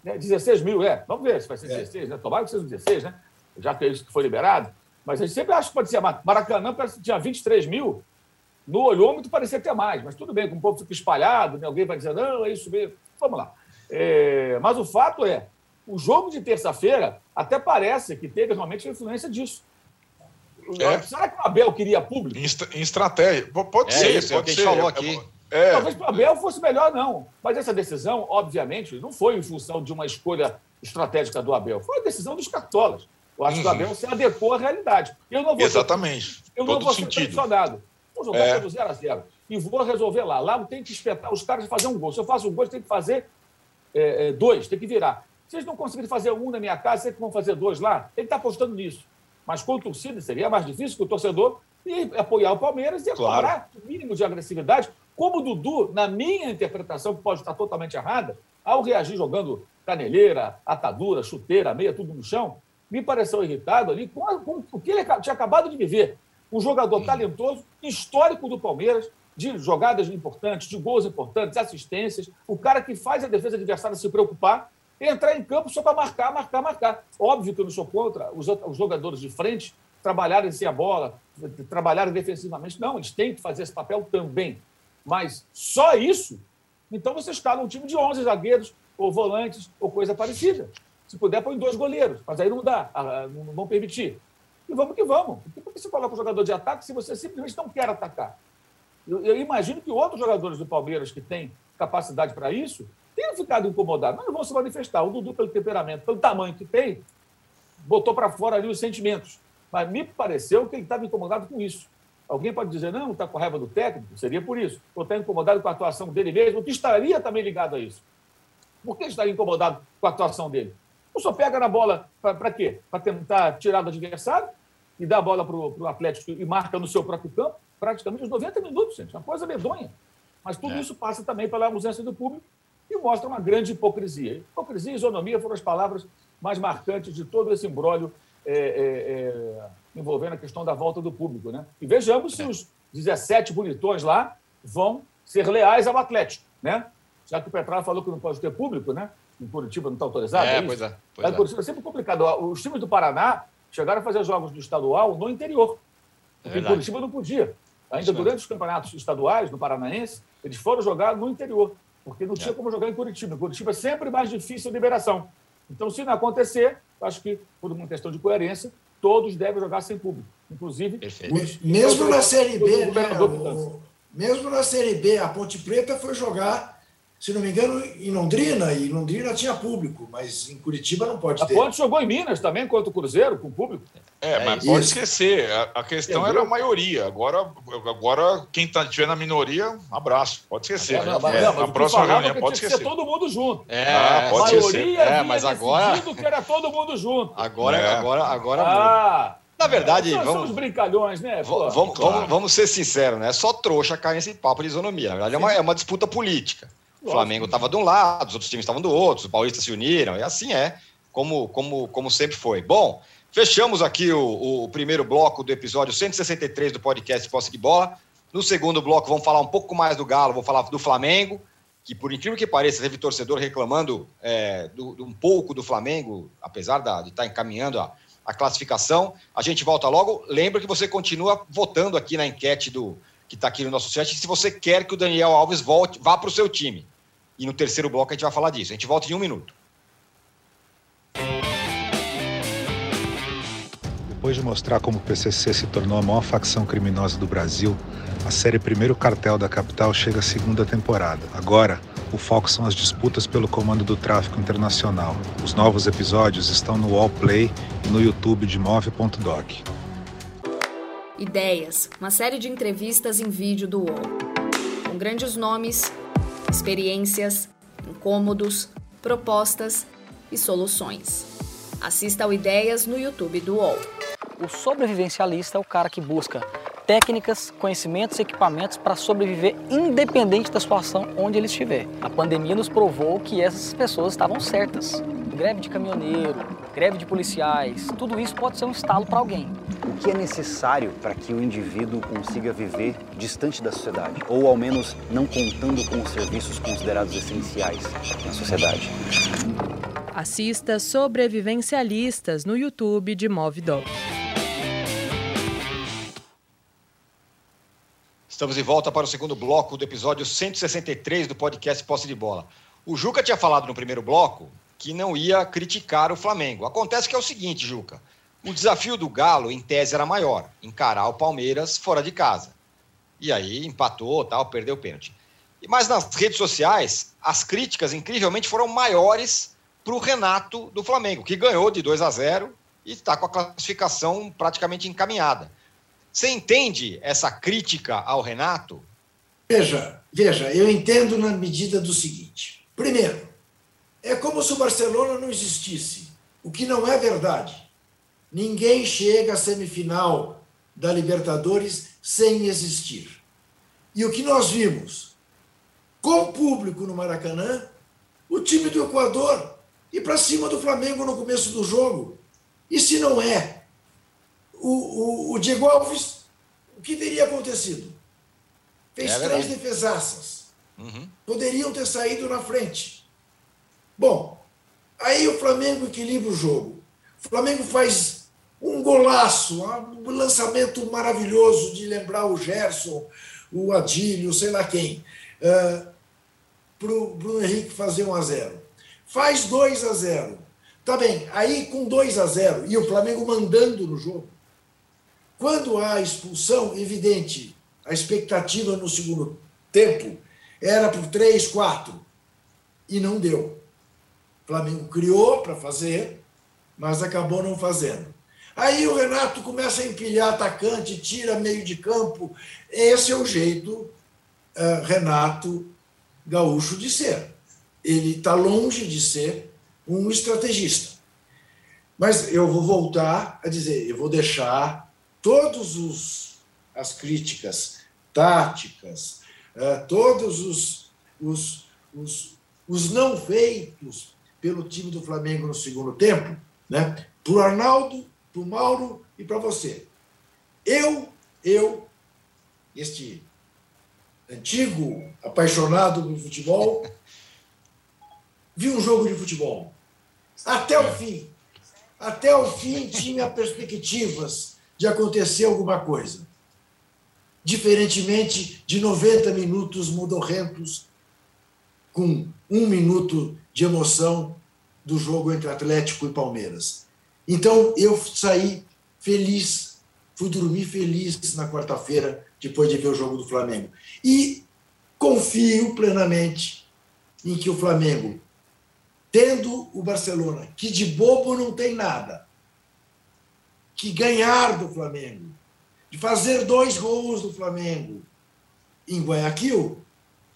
16 mil, é. Vamos ver se vai ser 16, é. né? Tomara que seja 16, né? Já que é isso que foi liberado. Mas a gente sempre acha que pode ser. Maracanã parece que tinha 23 mil. No olhômetro parecia ter mais, mas tudo bem, como o povo fica espalhado, né? alguém vai dizer, não, é isso mesmo. Vamos lá. É... mas o fato é, o jogo de terça-feira até parece que teve realmente influência disso. É. Será que o Abel queria público? Em, em estratégia. Pode é ser, isso, pode é o que ser. a gente falou aqui. É. Talvez para o Abel fosse melhor, não. Mas essa decisão, obviamente, não foi em função de uma escolha estratégica do Abel. Foi a decisão dos cartolas. Eu acho uhum. que o uhum. Abel se adequou à realidade. Eu não vou Exatamente. Ser, eu Todo não vou sentido. ser Vou jogar é. pelo 0 a 0 E vou resolver lá. Lá tem que espetar os caras de fazer um gol. Se eu faço um gol, tem que fazer é, é, dois, tem que virar. Se eles não conseguirem fazer um na minha casa, sei que vão fazer dois lá. Ele está apostando nisso. Mas com torcida seria mais difícil que o torcedor e apoiar o Palmeiras e claro. cobrar o mínimo de agressividade. Como o Dudu, na minha interpretação, que pode estar totalmente errada, ao reagir jogando caneleira, atadura, chuteira, meia, tudo no chão, me pareceu irritado ali com, a, com o que ele tinha acabado de viver. Um jogador talentoso, histórico do Palmeiras, de jogadas importantes, de gols importantes, assistências, o cara que faz a defesa adversária se preocupar entrar em campo só para marcar, marcar, marcar. Óbvio que eu não sou contra os, os jogadores de frente trabalharem sem a bola, trabalharem defensivamente. Não, eles têm que fazer esse papel também. Mas só isso, então você escala um time de 11 zagueiros, ou volantes, ou coisa parecida. Se puder, põe dois goleiros, mas aí não dá, não vão permitir. E vamos que vamos. Por que você coloca um jogador de ataque se você simplesmente não quer atacar? Eu, eu imagino que outros jogadores do Palmeiras que têm capacidade para isso ficado incomodados, mas não vão se manifestar. O Dudu, pelo temperamento, pelo tamanho que tem, botou para fora ali os sentimentos. Mas me pareceu que ele estava incomodado com isso. Alguém pode dizer, não, está com raiva do técnico? Seria por isso. Ou está incomodado com a atuação dele mesmo, que estaria também ligado a isso. Por que estaria incomodado com a atuação dele? O só pega na bola para quê? Para tentar tirar do adversário e dar a bola para o Atlético e marca no seu próprio campo, praticamente os 90 minutos, gente. Uma coisa medonha. Mas tudo é. isso passa também pela ausência do público e mostra uma grande hipocrisia. Hipocrisia e isonomia foram as palavras mais marcantes de todo esse embrólio é, é, é, envolvendo a questão da volta do público. Né? E vejamos se os 17 bonitões lá vão ser leais ao Atlético. Né? Já que o Petralha falou que não pode ter público, né? em Curitiba não está autorizado. É, é pois é. Pois é. Curitiba é sempre complicado. Os times do Paraná chegaram a fazer jogos do estadual no interior. Porque é em Curitiba não podia. Ainda durante os campeonatos estaduais, no Paranaense, eles foram jogar no interior porque não tinha é. como jogar em Curitiba. Em Curitiba é sempre mais difícil a liberação. Então, se não acontecer, acho que, por uma questão de coerência, todos devem jogar sem público. Inclusive, os, mesmo na Série B, né, o, mesmo na Série B, a Ponte Preta foi jogar se não me engano, em Londrina, e Londrina tinha público, mas em Curitiba não pode ter. A Ponte jogou em Minas também, contra o Cruzeiro, com público. É, é mas pode esquecer, a, a questão era a maioria. Agora, agora quem tá, estiver na minoria, abraço, pode esquecer. É, não, é, na próxima reunião, pode esquecer. Ser todo mundo junto. É, ah, pode a maioria é, mas agora que era todo mundo junto. Agora, é. agora, agora. Ah, na verdade, é, vamos. os brincalhões, né? Vamos, vamos, claro. vamos, ser sinceros, né? Só trouxa cai nesse papo de isonomia. Na verdade, é uma, é uma disputa política. O Flamengo estava de um lado, os outros times estavam do outro, os paulistas se uniram, e assim é, como, como, como sempre foi. Bom, fechamos aqui o, o primeiro bloco do episódio 163 do podcast Posse de Bola. No segundo bloco, vamos falar um pouco mais do Galo, vou falar do Flamengo, que por incrível que pareça, teve torcedor reclamando é, do, do, um pouco do Flamengo, apesar da, de estar tá encaminhando a, a classificação. A gente volta logo. Lembra que você continua votando aqui na enquete do, que está aqui no nosso chat, se você quer que o Daniel Alves volte, vá para o seu time. E no terceiro bloco a gente vai falar disso. A gente volta em um minuto. Depois de mostrar como o PCC se tornou a maior facção criminosa do Brasil, a série Primeiro Cartel da Capital chega à segunda temporada. Agora, O foco são as disputas pelo comando do tráfico internacional. Os novos episódios estão no Wallplay e no YouTube de Move.doc. Ideias, uma série de entrevistas em vídeo do UOL. Com grandes nomes, experiências, incômodos, propostas e soluções. Assista ao Ideias no YouTube do UOL. O sobrevivencialista é o cara que busca técnicas, conhecimentos e equipamentos para sobreviver independente da situação onde ele estiver. A pandemia nos provou que essas pessoas estavam certas. Greve de caminhoneiro, greve de policiais, tudo isso pode ser um estalo para alguém. O que é necessário para que o indivíduo consiga viver distante da sociedade, ou ao menos não contando com os serviços considerados essenciais na sociedade? Assista Sobrevivencialistas no YouTube de Movidoc. Estamos de volta para o segundo bloco do episódio 163 do podcast Posse de Bola. O Juca tinha falado no primeiro bloco que não ia criticar o Flamengo. Acontece que é o seguinte, Juca. O desafio do Galo, em tese, era maior: encarar o Palmeiras fora de casa. E aí empatou, tal, perdeu o pênalti. Mas nas redes sociais, as críticas, incrivelmente, foram maiores para o Renato do Flamengo, que ganhou de 2 a 0 e está com a classificação praticamente encaminhada. Você entende essa crítica ao Renato? Veja, veja, eu entendo na medida do seguinte. Primeiro, é como se o Barcelona não existisse, o que não é verdade. Ninguém chega à semifinal da Libertadores sem existir. E o que nós vimos com público no Maracanã, o time do Equador ir para cima do Flamengo no começo do jogo. E se não é? O, o, o Diego Alves, o que teria acontecido? Fez é três defesaças. Uhum. Poderiam ter saído na frente. Bom, aí o Flamengo equilibra o jogo. O Flamengo faz um golaço, um lançamento maravilhoso de lembrar o Gerson, o Adílio, sei lá quem, uh, para o Bruno Henrique fazer 1 a 0 Faz 2 a 0 Tá bem, aí com 2 a 0 e o Flamengo mandando no jogo, quando há expulsão, evidente, a expectativa no segundo tempo era por 3, 4, e não deu. Flamengo criou para fazer, mas acabou não fazendo. Aí o Renato começa a empilhar atacante, tira meio de campo. Esse é o jeito uh, Renato Gaúcho de ser. Ele está longe de ser um estrategista. Mas eu vou voltar a dizer, eu vou deixar todos os as críticas táticas, uh, todos os, os, os, os não feitos pelo time do Flamengo no segundo tempo, né? Para o Arnaldo para o Mauro e para você. Eu, eu, este antigo apaixonado por futebol, vi um jogo de futebol. Até o fim. Até o fim tinha perspectivas de acontecer alguma coisa. Diferentemente de 90 minutos modorrentos, com um minuto de emoção do jogo entre Atlético e Palmeiras. Então eu saí feliz, fui dormir feliz na quarta-feira, depois de ver o jogo do Flamengo. E confio plenamente em que o Flamengo, tendo o Barcelona, que de bobo não tem nada, que ganhar do Flamengo, de fazer dois gols do Flamengo em Guayaquil,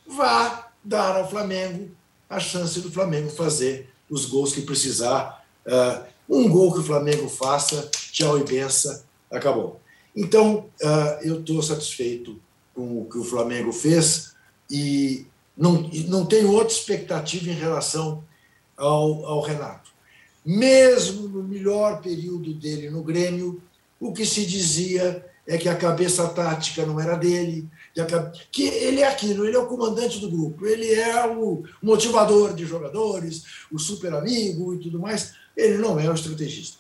vá dar ao Flamengo a chance do Flamengo fazer os gols que precisar. Uh, um gol que o Flamengo faça, tchau e benção, acabou. Então, uh, eu estou satisfeito com o que o Flamengo fez e não, não tenho outra expectativa em relação ao, ao Renato. Mesmo no melhor período dele no Grêmio, o que se dizia é que a cabeça tática não era dele, que ele é aquilo, ele é o comandante do grupo, ele é o motivador de jogadores, o super amigo e tudo mais. Ele não é um estrategista.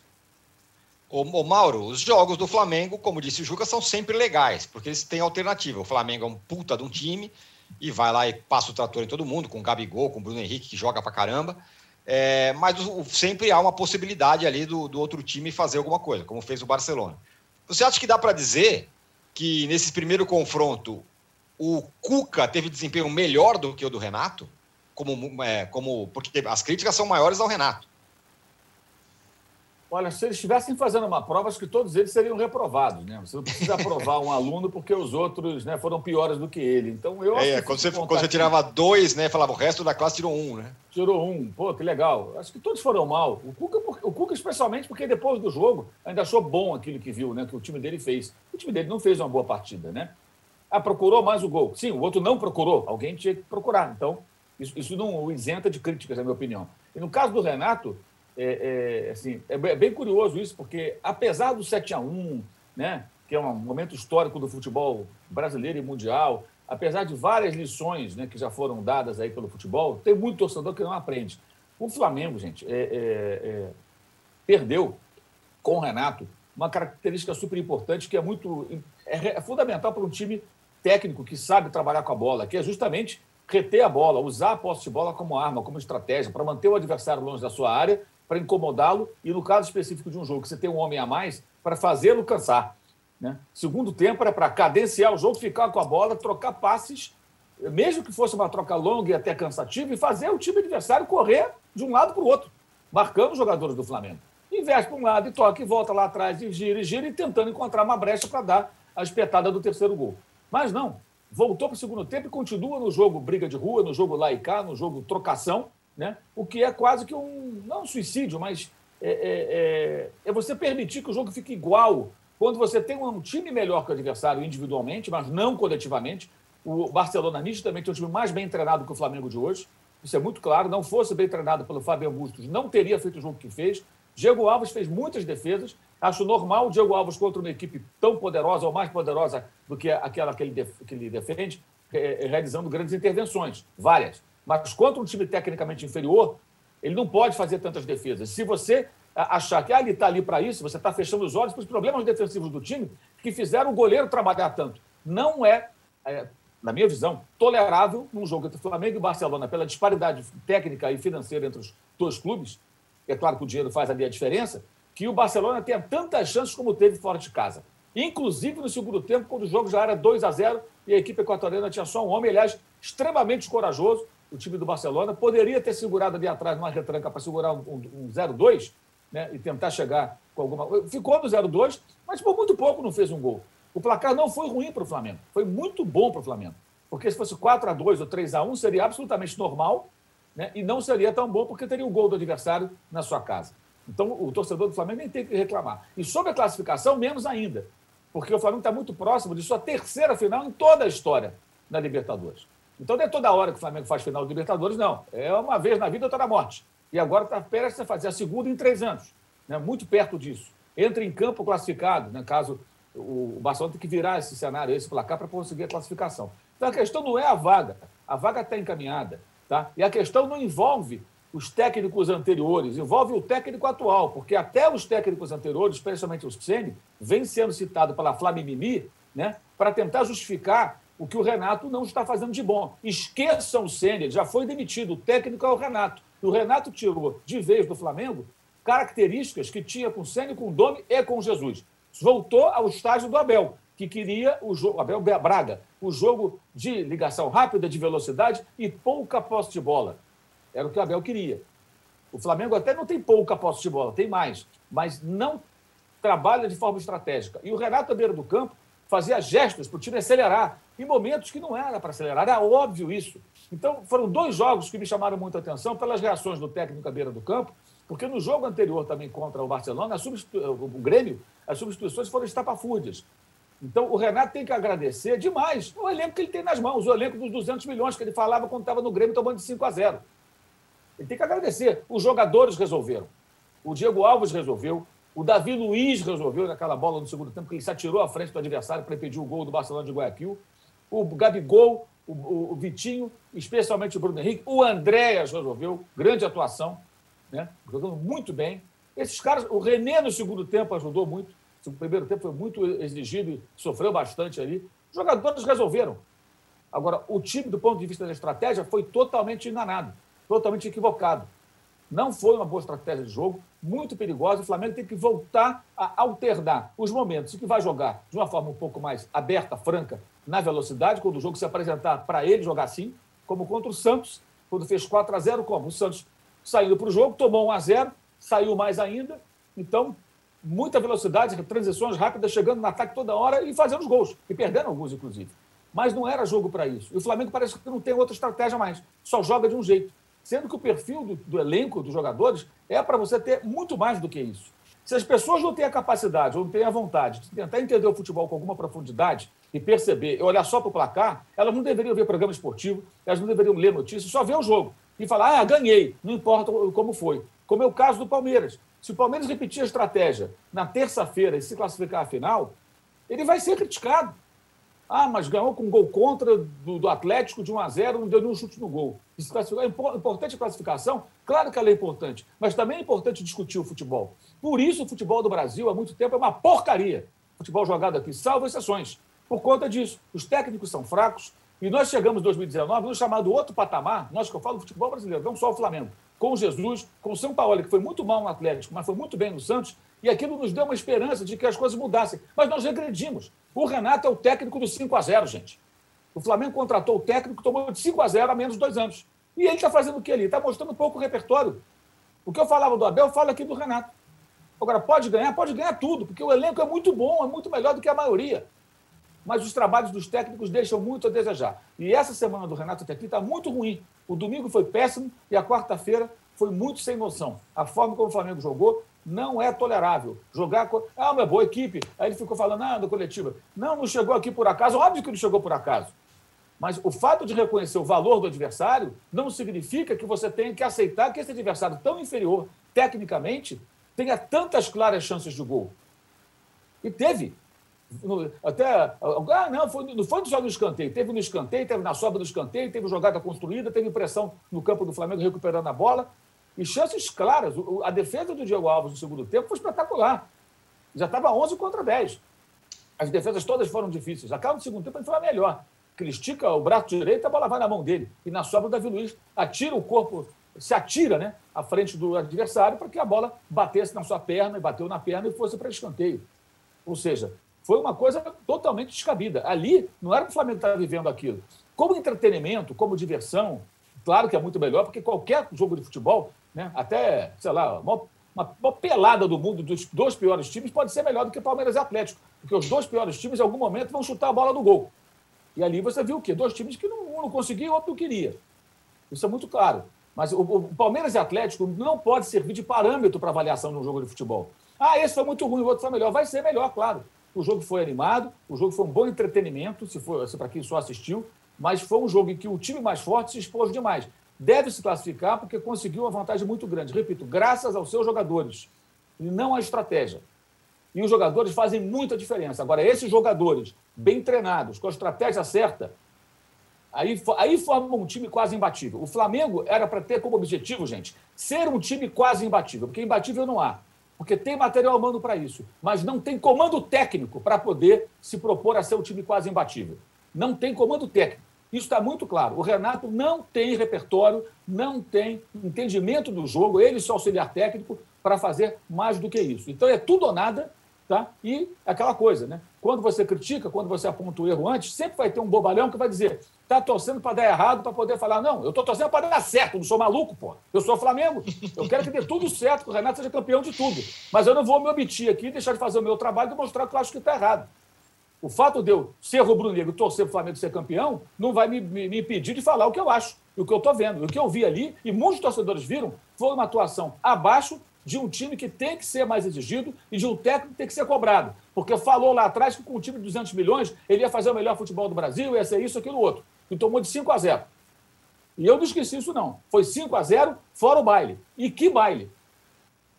Ô, Mauro, os jogos do Flamengo, como disse o Juca, são sempre legais, porque eles têm alternativa. O Flamengo é um puta de um time e vai lá e passa o trator em todo mundo, com o Gabigol, com o Bruno Henrique, que joga pra caramba. É, mas o, sempre há uma possibilidade ali do, do outro time fazer alguma coisa, como fez o Barcelona. Você acha que dá para dizer que nesse primeiro confronto o Cuca teve desempenho melhor do que o do Renato? como, é, como. Porque as críticas são maiores ao Renato. Olha, se eles estivessem fazendo uma prova, acho que todos eles seriam reprovados, né? Você não precisa aprovar um aluno porque os outros né, foram piores do que ele. Então eu é, quando você, quando você tirava dois, né? Falava, o resto da classe tirou um, né? Tirou um, pô, que legal. Acho que todos foram mal. O Cuca, o Cuca, especialmente, porque depois do jogo ainda achou bom aquilo que viu, né? Que o time dele fez. O time dele não fez uma boa partida, né? Ah, procurou mais o gol. Sim, o outro não procurou. Alguém tinha que procurar. Então, isso, isso não o isenta de críticas, na minha opinião. E no caso do Renato, é, é, assim, é, é bem curioso isso, porque apesar do 7 a 1 né, que é um momento histórico do futebol brasileiro e mundial, apesar de várias lições né, que já foram dadas aí pelo futebol, tem muito torcedor que não aprende. O Flamengo, gente, é, é, é perdeu com o Renato uma característica super importante que é muito é, fundamental para um time técnico que sabe trabalhar com a bola, que é justamente reter a bola, usar a posse de bola como arma, como estratégia, para manter o adversário longe da sua área para incomodá-lo e, no caso específico de um jogo, que você tem um homem a mais, para fazê-lo cansar. Né? Segundo tempo era para cadenciar o jogo, ficar com a bola, trocar passes, mesmo que fosse uma troca longa e até cansativa, e fazer o time adversário correr de um lado para o outro, marcando os jogadores do Flamengo. Investe para um lado e toca e volta lá atrás e gira e gira e tentando encontrar uma brecha para dar a espetada do terceiro gol. Mas não, voltou para o segundo tempo e continua no jogo briga de rua, no jogo lá e cá, no jogo trocação, né? o que é quase que um, não um suicídio, mas é, é, é, é, você permitir que o jogo fique igual. Quando você tem um time melhor que o adversário individualmente, mas não coletivamente, o Barcelona nitidamente é um time mais bem treinado que o Flamengo de hoje, isso é muito claro. Não fosse bem treinado pelo Fábio Bustos, não teria feito o jogo que fez. Diego Alves fez muitas defesas. Acho normal o Diego Alves contra uma equipe tão poderosa ou mais poderosa do que aquela que ele, que ele defende, é, realizando grandes intervenções, várias. Mas contra um time tecnicamente inferior, ele não pode fazer tantas defesas. Se você achar que ah, ele está ali para isso, você está fechando os olhos para os problemas defensivos do time que fizeram o goleiro trabalhar tanto. Não é, é, na minha visão, tolerável num jogo entre Flamengo e Barcelona, pela disparidade técnica e financeira entre os dois clubes. É claro que o dinheiro faz ali a diferença, que o Barcelona tenha tantas chances como teve fora de casa. Inclusive no segundo tempo, quando o jogo já era 2 a 0 e a equipe equatoriana tinha só um homem, aliás, extremamente corajoso, o time do Barcelona. Poderia ter segurado ali atrás numa retranca para segurar um, um, um 0-2 né, e tentar chegar com alguma Ficou no 0-2, mas por muito pouco não fez um gol. O placar não foi ruim para o Flamengo, foi muito bom para o Flamengo. Porque se fosse 4 a 2 ou 3 a 1 seria absolutamente normal né, e não seria tão bom porque teria o gol do adversário na sua casa. Então o torcedor do Flamengo nem tem que reclamar. E sobre a classificação, menos ainda. Porque o Flamengo está muito próximo de sua terceira final em toda a história na Libertadores. Então não é toda hora que o Flamengo faz final de Libertadores, não. É uma vez na vida, outra na morte. E agora está prestes a fazer a segunda em três anos. Né? Muito perto disso. Entra em campo classificado, né? caso o Barcelona tenha que virar esse cenário, esse placar, para conseguir a classificação. Então a questão não é a vaga. A vaga está encaminhada. Tá? E a questão não envolve os técnicos anteriores, envolve o técnico atual, porque até os técnicos anteriores, especialmente o Ceni, vem sendo citado pela Flamimimi, né, para tentar justificar o que o Renato não está fazendo de bom. Esqueçam o Senna, já foi demitido, o técnico é o Renato. E o Renato tirou de vez do Flamengo características que tinha com o Senna, com o Domi e com o Jesus. Voltou ao estágio do Abel, que queria o jogo, Abel Braga, o jogo de ligação rápida, de velocidade e pouca posse de bola. Era o que o Abel queria. O Flamengo até não tem pouca posse de bola, tem mais, mas não trabalha de forma estratégica. E o Renato à beira do campo fazia gestos para o time acelerar, em momentos que não era para acelerar, era óbvio isso. Então, foram dois jogos que me chamaram muita atenção pelas reações do técnico à beira do campo, porque no jogo anterior também contra o Barcelona, o Grêmio, as substituições foram estapafúrdias. Então, o Renato tem que agradecer demais o elenco que ele tem nas mãos, o elenco dos 200 milhões que ele falava quando estava no Grêmio tomando de 5 a 0. Ele tem que agradecer. Os jogadores resolveram. O Diego Alves resolveu, o Davi Luiz resolveu naquela bola no segundo tempo, que ele se atirou à frente do adversário para impedir o gol do Barcelona de Guayaquil. O Gabigol, o, o, Vitinho, especialmente o Bruno Henrique. O Andréas resolveu, grande atuação, né? jogando muito bem. Esses caras, o René no segundo tempo ajudou muito. O primeiro tempo foi muito exigido e sofreu bastante ali. Os jogadores resolveram. Agora, o time, do ponto de vista da estratégia, foi totalmente enganado, totalmente equivocado. Não foi uma boa estratégia de jogo, muito perigosa. O Flamengo tem que voltar a alternar os momentos que vai jogar de uma forma um pouco mais aberta, franca, na velocidade, quando o jogo se apresentar para ele jogar assim, como contra o Santos, quando fez 4 a 0 como? O Santos saindo para o jogo, tomou 1 a 0 saiu mais ainda. Então, muita velocidade, transições rápidas, chegando no ataque toda hora e fazendo os gols. E perdendo alguns, inclusive. Mas não era jogo para isso. E o Flamengo parece que não tem outra estratégia mais. Só joga de um jeito. Sendo que o perfil do, do elenco, dos jogadores, é para você ter muito mais do que isso. Se as pessoas não têm a capacidade ou não têm a vontade de tentar entender o futebol com alguma profundidade e perceber, e olhar só para o placar, elas não deveriam ver programa esportivo, elas não deveriam ler notícias, só ver o jogo e falar, ah, ganhei, não importa como foi. Como é o caso do Palmeiras. Se o Palmeiras repetir a estratégia na terça-feira e se classificar à final, ele vai ser criticado. Ah, mas ganhou com um gol contra do, do Atlético de 1 a 0 não deu nenhum chute no gol. Isso é importante a classificação? Claro que ela é importante, mas também é importante discutir o futebol. Por isso o futebol do Brasil, há muito tempo, é uma porcaria. Futebol jogado aqui, salvo exceções. Por conta disso, os técnicos são fracos, e nós chegamos em 2019 no chamado outro patamar, nós que eu falo futebol brasileiro, não só o Flamengo com Jesus, com o São Paulo, que foi muito mal no Atlético, mas foi muito bem no Santos, e aquilo nos deu uma esperança de que as coisas mudassem. Mas nós regredimos. O Renato é o técnico do 5 a 0 gente. O Flamengo contratou o técnico que tomou de 5 a 0 há menos de dois anos. E ele está fazendo o que ali? Está mostrando um pouco o repertório. O que eu falava do Abel, eu falo aqui do Renato. Agora, pode ganhar? Pode ganhar tudo, porque o elenco é muito bom, é muito melhor do que a maioria. Mas os trabalhos dos técnicos deixam muito a desejar. E essa semana do Renato até aqui está muito ruim. O domingo foi péssimo e a quarta-feira foi muito sem noção. A forma como o Flamengo jogou não é tolerável. Jogar com. Ah, uma boa equipe. Aí ele ficou falando, ah, da coletiva. Não, não chegou aqui por acaso. Óbvio que não chegou por acaso. Mas o fato de reconhecer o valor do adversário não significa que você tenha que aceitar que esse adversário tão inferior, tecnicamente, tenha tantas claras chances de gol. E teve até. Ah, não, foi, não foi só no escanteio. Teve no escanteio, teve na sobra do escanteio, teve jogada construída, teve pressão no campo do Flamengo recuperando a bola. E chances claras. A defesa do Diego Alves no segundo tempo foi espetacular. Já estava 11 contra 10. As defesas todas foram difíceis. Acaba no segundo tempo ele foi a melhor. Estica o braço direito, a bola vai na mão dele. E na sobra o Davi Luiz atira o corpo, se atira né, à frente do adversário para que a bola batesse na sua perna, e bateu na perna e fosse para escanteio. Ou seja, foi uma coisa totalmente descabida. Ali, não era o Flamengo estava vivendo aquilo. Como entretenimento, como diversão, claro que é muito melhor, porque qualquer jogo de futebol, né, até, sei lá, uma, uma, uma, pelada do mundo dos dois piores times pode ser melhor do que Palmeiras e Atlético, porque os dois piores times, em algum momento, vão chutar a bola do gol. E ali você viu o quê? Dois times que não, um não conseguia e o outro não queria. Isso é muito claro. Mas o, o Palmeiras e Atlético não pode servir de parâmetro para avaliação de um jogo de futebol. Ah, esse foi muito ruim, o outro foi melhor. Vai ser melhor, claro. O jogo foi animado, o jogo foi um bom entretenimento, se for para quem só assistiu, mas foi um jogo em que o time mais forte se expôs demais. Deve se classificar porque conseguiu uma vantagem muito grande. Repito, graças aos seus jogadores e não à estratégia. E os jogadores fazem muita diferença. Agora, esses jogadores bem treinados, com a estratégia certa, aí, aí formam um time quase imbatível. O Flamengo era para ter como objetivo, gente, ser um time quase imbatível, porque imbatível não há porque tem material humano para isso, mas não tem comando técnico para poder se propor a ser um time quase imbatível. Não tem comando técnico. Isso está muito claro. O Renato não tem repertório, não tem entendimento do jogo, ele só auxiliar técnico para fazer mais do que isso. Então é tudo ou nada, tá? E aquela coisa, né? Quando você critica, quando você aponta o erro antes, sempre vai ter um bobalhão que vai dizer: está torcendo para dar errado para poder falar, não, eu estou torcendo para dar certo, não sou maluco, pô. Eu sou Flamengo. Eu quero que dê tudo certo, que o Renato seja campeão de tudo. Mas eu não vou me omitir aqui, deixar de fazer o meu trabalho e mostrar que eu acho que está errado. O fato de eu ser rubro-negro torcer para o Flamengo ser campeão não vai me, me, me, impedir de falar o que eu acho, o que eu estou vendo. O que eu vi ali, e muitos torcedores viram, foi uma atuação abaixo de um time que tem que ser mais exigido e de um técnico que tem que ser cobrado. Porque falou lá atrás que com um time de 200 milhões ele ia fazer o melhor futebol do Brasil, ia ser isso, aquilo, outro e tomou de 5 a 0. E eu não esqueci isso, não. Foi 5 a 0 fora o baile. E que baile!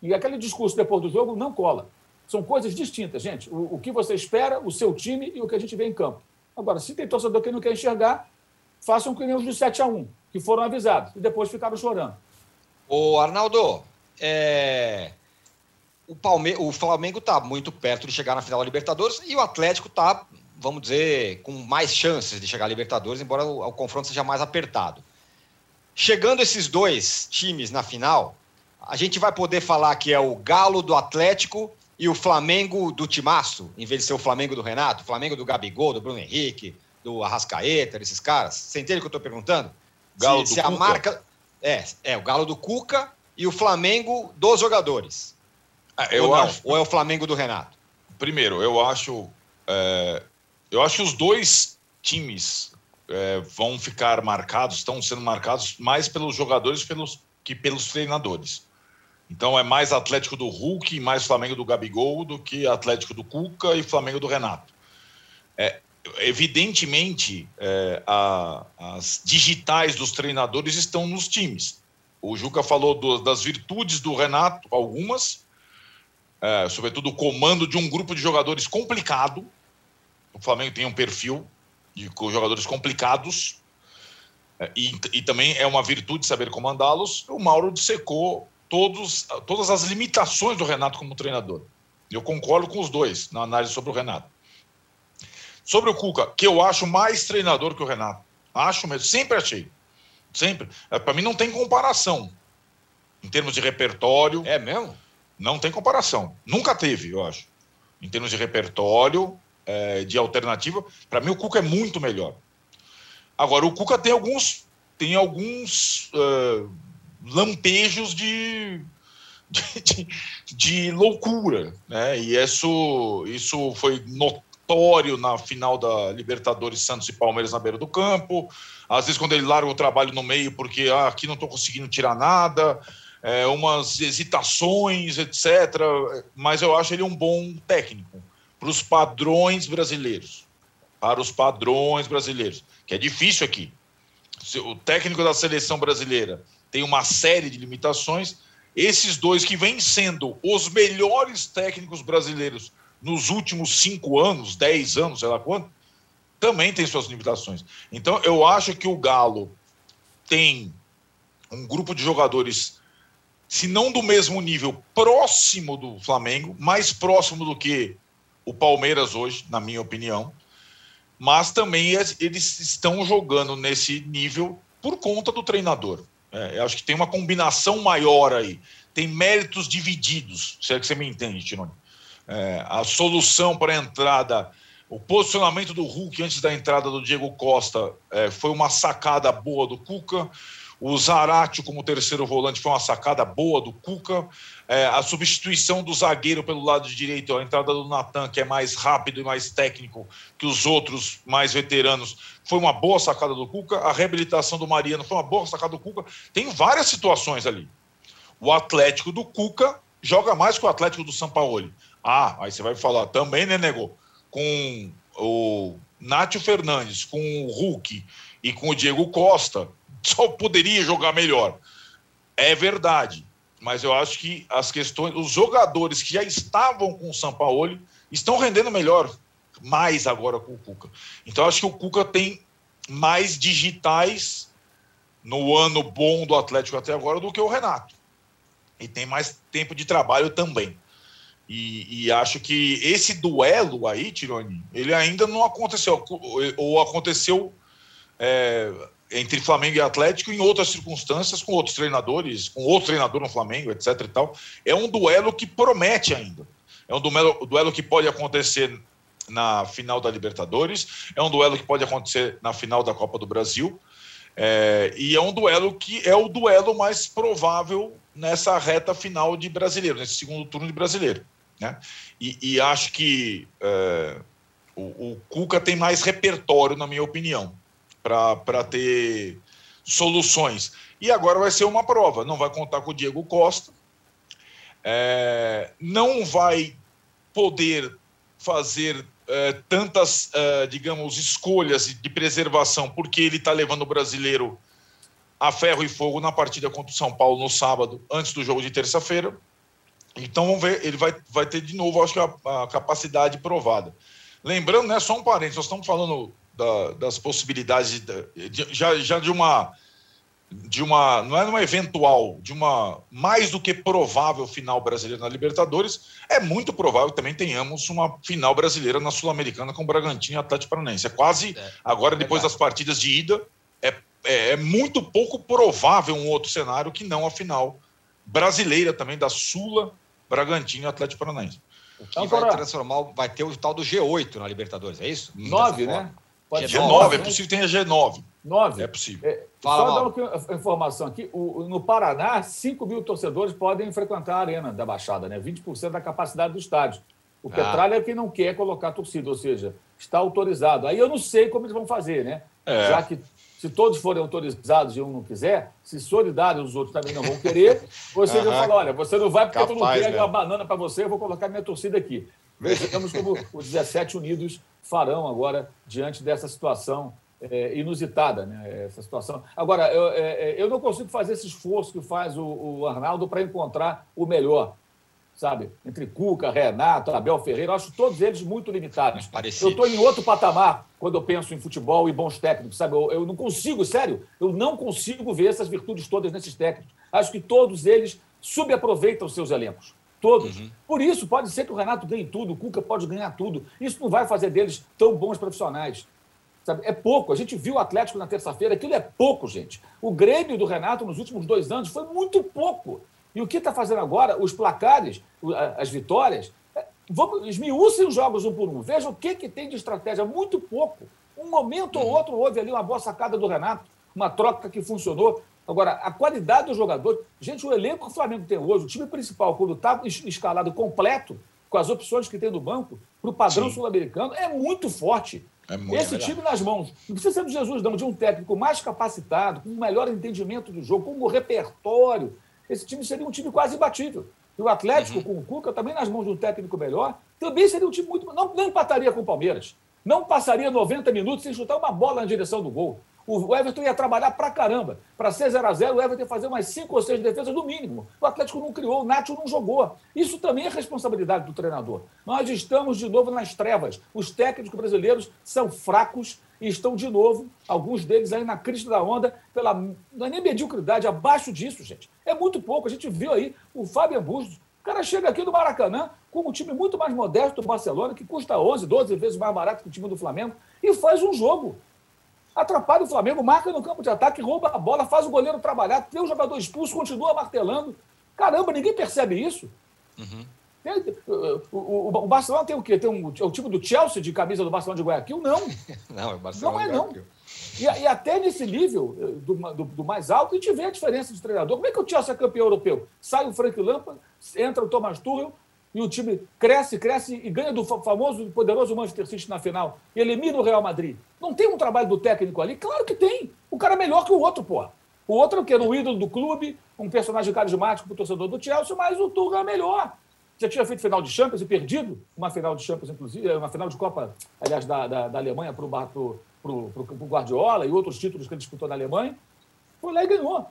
E aquele discurso depois do jogo não cola. São coisas distintas, gente. O, o que você espera, o seu time e o que a gente vê em campo. Agora, se tem torcedor que não quer enxergar, façam que nem os do 7 a 1 que foram avisados e depois ficaram chorando. Ô, Arnaldo, é... o, Palme... o Flamengo está muito perto de chegar na final da Libertadores e o Atlético está vamos dizer, com mais chances de chegar à Libertadores, embora o, o confronto seja mais apertado. Chegando esses dois times na final, a gente vai poder falar que é o Galo do Atlético e o Flamengo do Timaço, em vez de ser o Flamengo do Renato, o Flamengo do Gabigol, do Bruno Henrique, do Arrascaeta, desses caras. Você entende o que eu estou perguntando? Galo se, do se Cuca. a marca. É, é, o Galo do Cuca e o Flamengo dos jogadores. É, eu ou, acho. ou é o Flamengo do Renato? Primeiro, eu acho. É, eu acho que os dois times é, vão ficar marcados, estão sendo marcados mais pelos jogadores pelos, que pelos treinadores. Então é mais Atlético do Hulk e mais Flamengo do Gabigol do que Atlético do Cuca e Flamengo do Renato. É, evidentemente, é, a, as digitais dos treinadores estão nos times. O Juca falou do, das virtudes do Renato, algumas, é, sobretudo o comando de um grupo de jogadores complicado. O Flamengo tem um perfil de jogadores complicados, é, e, e, também é uma virtude saber comandá-los. O Mauro dissecou todos, todas as limitações do Renato como treinador. Eu concordo com os dois na análise sobre o Renato. Sobre o Cuca, que eu acho mais treinador que o Renato. Acho mesmo, sempre achei. Sempre. É, Para mim não tem comparação. Em termos de repertório. É mesmo? Não tem comparação. Nunca teve, eu acho. Em termos de repertório, é, de alternativa, para mim o Cuca é muito melhor. Agora, o Cuca tem alguns, tem alguns uh, lampejos de, de, de, loucura, né? E isso, isso foi notório na final da Libertadores Santos e Palmeiras na beira do campo. Às vezes, quando ele larga o trabalho no meio, porque ah, aqui não estou conseguindo tirar nada, é, umas hesitações, etc. Mas eu acho ele um bom técnico para os padrões brasileiros. Para os padrões brasileiros, que é difícil aqui. O técnico da seleção brasileira tem uma série de limitações. Esses dois que vêm sendo os melhores técnicos brasileiros nos últimos cinco anos, dez anos, sei lá quanto, também tem suas limitações. Então, eu acho que o Galo tem um grupo de jogadores, se não do mesmo nível, próximo do Flamengo, mais próximo do que o Palmeiras hoje, na minha opinião, mas também eles estão jogando nesse nível por conta do treinador. É, acho que tem uma combinação maior aí, tem méritos divididos, se é que você me entende, Tironi. É, a solução para a entrada, o posicionamento do Hulk antes da entrada do Diego Costa é, foi uma sacada boa do Cuca. O Zarate como terceiro volante foi uma sacada boa do Cuca. É, a substituição do zagueiro pelo lado direito, a entrada do Natan, que é mais rápido e mais técnico que os outros mais veteranos, foi uma boa sacada do Cuca. A reabilitação do Mariano foi uma boa sacada do Cuca. Tem várias situações ali. O Atlético do Cuca joga mais que o Atlético do Sampaoli. Ah, aí você vai falar também, né, Nego? Com o Nátio Fernandes, com o Hulk e com o Diego Costa, só poderia jogar melhor. É verdade, mas eu acho que as questões, os jogadores que já estavam com o Sampaoli estão rendendo melhor, mais agora com o Cuca. Então acho que o Cuca tem mais digitais no ano bom do Atlético até agora do que o Renato. E tem mais tempo de trabalho também. E, e, acho que esse duelo aí, Tironi, ele ainda não aconteceu. Ou aconteceu é, entre Flamengo e Atlético em outras circunstâncias, com outros treinadores, com outro treinador no Flamengo, etc. e tal. É um duelo que promete ainda. É um duelo, duelo que pode acontecer na final da Libertadores, é um duelo que pode acontecer na final da Copa do Brasil. É, e é um duelo que é o duelo mais provável nessa reta final de brasileiro, nesse segundo turno de brasileiro. Né? E, e acho que é, o, o Cuca tem mais repertório, na minha opinião para ter soluções. E agora vai ser uma prova. Não vai contar com o Diego Costa, é, não vai poder fazer é, tantas, é, digamos, escolhas de preservação, porque ele está levando o brasileiro a ferro e fogo na partida contra o São Paulo no sábado, antes do jogo de terça-feira. Então vamos ver, ele vai, vai ter de novo, acho que a, a capacidade provada. Lembrando, né, só um parênteses, nós estamos falando da, das possibilidades de, de, já, já de uma de uma não é uma eventual de uma mais do que provável final brasileira na Libertadores é muito provável que também tenhamos uma final brasileira na Sul-Americana com Bragantino e Atlético Paranaense. É quase é, agora depois das partidas de ida é, é, é muito pouco provável um outro cenário que não a final brasileira também da Sula Bragantino e Atlético Paranaense. O que agora, vai transformar vai ter o tal do G8 na Libertadores é isso? Nove né Pode G9, é possível que tenha G9. 9? É possível. É, Fala, só dar uma informação aqui: o, no Paraná, 5 mil torcedores podem frequentar a arena da Baixada, né? 20% da capacidade do estádio. O ah. Petralha é quem não quer colocar torcida, ou seja, está autorizado. Aí eu não sei como eles vão fazer, né? É. Já que se todos forem autorizados e um não quiser, se solidários os outros também não vão querer, você vai falar: olha, você não vai porque Capaz, tu não quer né? uma banana para você, eu vou colocar minha torcida aqui. Vejamos como os 17 Unidos farão agora diante dessa situação é, inusitada, né? Essa situação. Agora, eu, é, eu não consigo fazer esse esforço que faz o, o Arnaldo para encontrar o melhor, sabe? Entre Cuca, Renato, Abel Ferreira, eu acho todos eles muito limitados. Eu estou em outro patamar quando eu penso em futebol e bons técnicos, sabe? Eu, eu não consigo, sério, eu não consigo ver essas virtudes todas nesses técnicos. Acho que todos eles subaproveitam seus elencos. Todos. Uhum. Por isso, pode ser que o Renato ganhe tudo, o Cuca pode ganhar tudo. Isso não vai fazer deles tão bons profissionais. Sabe? É pouco. A gente viu o Atlético na terça-feira, aquilo é pouco, gente. O Grêmio do Renato nos últimos dois anos foi muito pouco. E o que está fazendo agora? Os placares, as vitórias, é, vamos, esmiucem os jogos um por um. Veja o que, que tem de estratégia. Muito pouco. Um momento ou outro houve ali uma boa sacada do Renato, uma troca que funcionou. Agora, a qualidade do jogador. Gente, o elenco que o Flamengo tem hoje, o time principal, quando está escalado completo, com as opções que tem no banco, para o padrão sul-americano, é muito forte. É muito Esse time nas mãos, não precisa ser do Jesus, não, de um técnico mais capacitado, com um melhor entendimento do jogo, com um repertório. Esse time seria um time quase imbatível. E o Atlético, uhum. com o Cuca, também nas mãos de um técnico melhor, também seria um time muito. Não, não empataria com o Palmeiras. Não passaria 90 minutos sem chutar uma bola na direção do gol. O Everton ia trabalhar pra caramba. Para ser 0 a 0 o Everton ia fazer umas 5 ou 6 defesas no mínimo. O Atlético não criou, o Nacho não jogou. Isso também é responsabilidade do treinador. Nós estamos de novo nas trevas. Os técnicos brasileiros são fracos e estão de novo, alguns deles aí na crista da onda, pela não é nem mediocridade, abaixo disso, gente. É muito pouco. A gente viu aí o Fábio Bustos. O cara chega aqui do Maracanã com um time muito mais modesto do Barcelona, que custa 11, 12 vezes mais barato que o time do Flamengo, e faz um jogo atrapalha o Flamengo, marca no campo de ataque, rouba a bola, faz o goleiro trabalhar, tem o jogador expulso, continua martelando. Caramba, ninguém percebe isso. Uhum. Tem, o, o, o, Barcelona tem o quê? Tem um, é o time do Chelsea de camisa do Barcelona de Guayaquil? Não. não, é o Barcelona. Não é, não. E, e, até nesse nível eh, do, do, do, mais alto, a gente vê a diferença de treinador. Como é que o Chelsea é campeão europeu? Sai o Frank Lampard, entra o Thomas Tuchel, e o time cresce, cresce e ganha do famoso e poderoso Manchester City na final e elimina o Real Madrid. Não tem um trabalho do técnico ali? Claro que tem. O cara é melhor que o outro, pô. O outro é o quê? Um ídolo do clube, um personagem carismático para o torcedor do Chelsea, mas o Tuchel é melhor. Já tinha feito final de Champions e perdido uma final de Champions, inclusive, uma final de Copa, aliás, da, da, da Alemanha para o Guardiola e outros títulos que ele disputou na Alemanha. Foi lá e ganhou.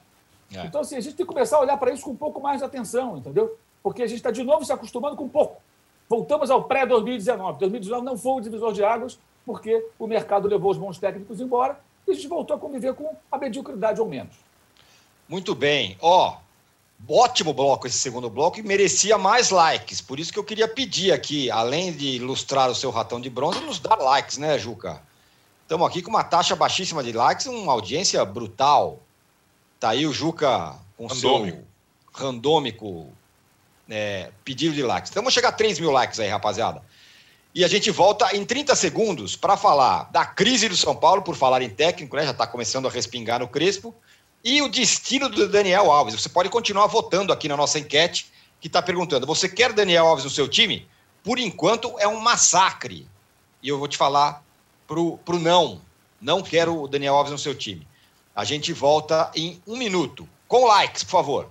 É. Então, assim, a gente tem que começar a olhar para isso com um pouco mais de atenção, entendeu? Porque a gente está de novo se acostumando com pouco. Voltamos ao pré-2019. 2019 não foi o divisor de águas, porque o mercado levou os bons técnicos embora e a gente voltou a conviver com a mediocridade ou menos. Muito bem. Ó, oh, ótimo bloco esse segundo bloco e merecia mais likes. Por isso que eu queria pedir aqui, além de ilustrar o seu ratão de bronze, nos dar likes, né, Juca? Estamos aqui com uma taxa baixíssima de likes, uma audiência brutal. Tá aí o Juca com Randômico. seu randômico é, pedido de likes. Então vamos chegar a 3 mil likes aí, rapaziada. E a gente volta em 30 segundos para falar da crise do São Paulo, por falar em técnico, né? Já está começando a respingar no Crespo. E o destino do Daniel Alves. Você pode continuar votando aqui na nossa enquete, que está perguntando: você quer Daniel Alves no seu time? Por enquanto é um massacre. E eu vou te falar pro, não. Não quero o Daniel Alves no seu time. A gente volta em um minuto. Com likes, por favor.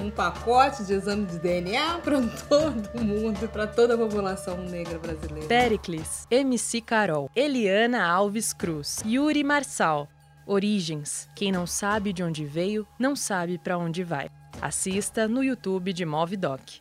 um pacote de exame de DNA para todo mundo, para toda a população negra brasileira. Pericles, MC Carol, Eliana Alves Cruz, Yuri Marçal. Origens. Quem não sabe de onde veio, não sabe para onde vai. Assista no YouTube de Movidoc.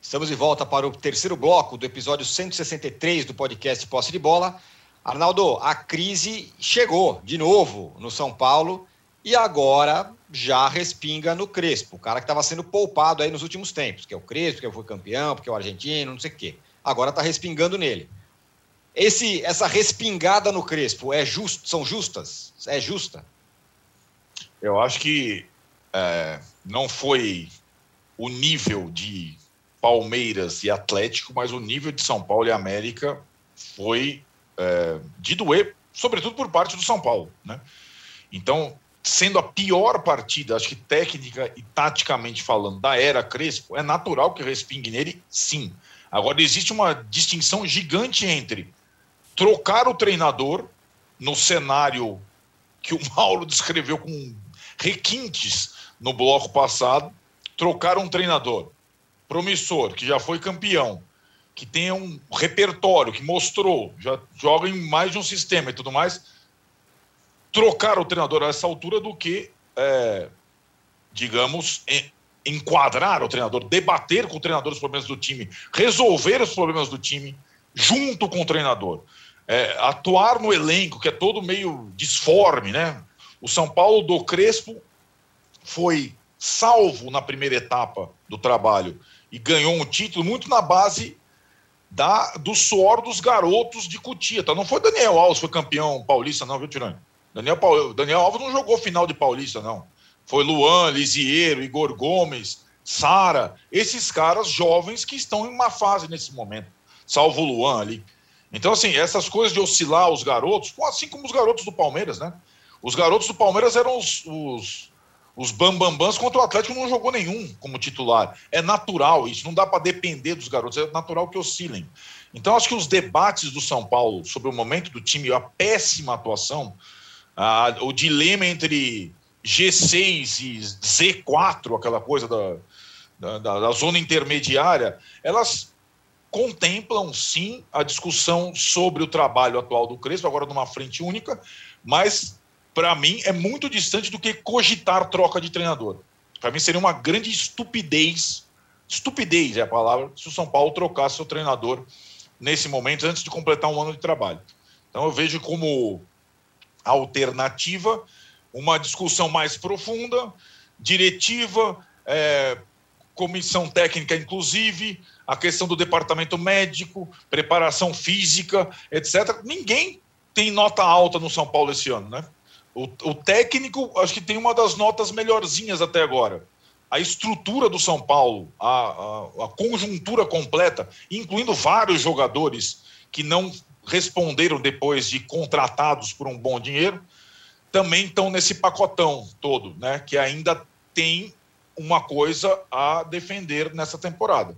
Estamos de volta para o terceiro bloco do episódio 163 do podcast Posse de Bola. Arnaldo, a crise chegou de novo no São Paulo e agora já respinga no Crespo, o cara que estava sendo poupado aí nos últimos tempos, que é o Crespo, que foi campeão, porque é o argentino, não sei o quê. Agora está respingando nele. Esse, essa respingada no Crespo é just, são justas? É justa? Eu acho que é, não foi o nível de Palmeiras e Atlético, mas o nível de São Paulo e América foi é, de doer, sobretudo por parte do São Paulo. Né? Então, sendo a pior partida, acho que técnica e taticamente falando, da era Crespo, é natural que respingue nele, sim. Agora, existe uma distinção gigante entre trocar o treinador no cenário que o Mauro descreveu com requintes no bloco passado, trocar um treinador promissor, que já foi campeão, que tenha um repertório, que mostrou, já joga em mais de um sistema e tudo mais, trocar o treinador a essa altura do que, é, digamos, enquadrar o treinador, debater com o treinador os problemas do time, resolver os problemas do time junto com o treinador é, atuar no elenco, que é todo meio disforme, né? O São Paulo do Crespo foi salvo na primeira etapa do trabalho e ganhou um título muito na base da, do suor dos garotos de Cutia. Tá? Não foi Daniel Alves foi campeão paulista, não, viu, Tirani? Daniel, Daniel Alves não jogou final de paulista, não. Foi Luan, Lisieiro, Igor Gomes, Sara, esses caras jovens que estão em uma fase nesse momento. Salvo o Luan ali. Então, assim, essas coisas de oscilar os garotos, assim como os garotos do Palmeiras, né? Os garotos do Palmeiras eram os, os, os bambambãs contra o Atlético não jogou nenhum como titular. É natural isso, não dá para depender dos garotos, é natural que oscilem. Então, acho que os debates do São Paulo sobre o momento do time, a péssima atuação, a, o dilema entre G6 e Z4, aquela coisa da, da, da zona intermediária, elas contemplam sim a discussão sobre o trabalho atual do Crespo, agora numa frente única, mas para mim é muito distante do que cogitar troca de treinador. Para mim seria uma grande estupidez, estupidez é a palavra, se o São Paulo trocasse seu treinador nesse momento antes de completar um ano de trabalho. Então eu vejo como alternativa uma discussão mais profunda, diretiva, é, comissão técnica, inclusive, a questão do departamento médico, preparação física, etc. Ninguém tem nota alta no São Paulo esse ano, né? O, o técnico, acho que tem uma das notas melhorzinhas até agora. A estrutura do São Paulo, a, a, a conjuntura completa, incluindo vários jogadores que não responderam depois de contratados por um bom dinheiro, também estão nesse pacotão todo, né? Que ainda tem uma coisa a defender nessa temporada.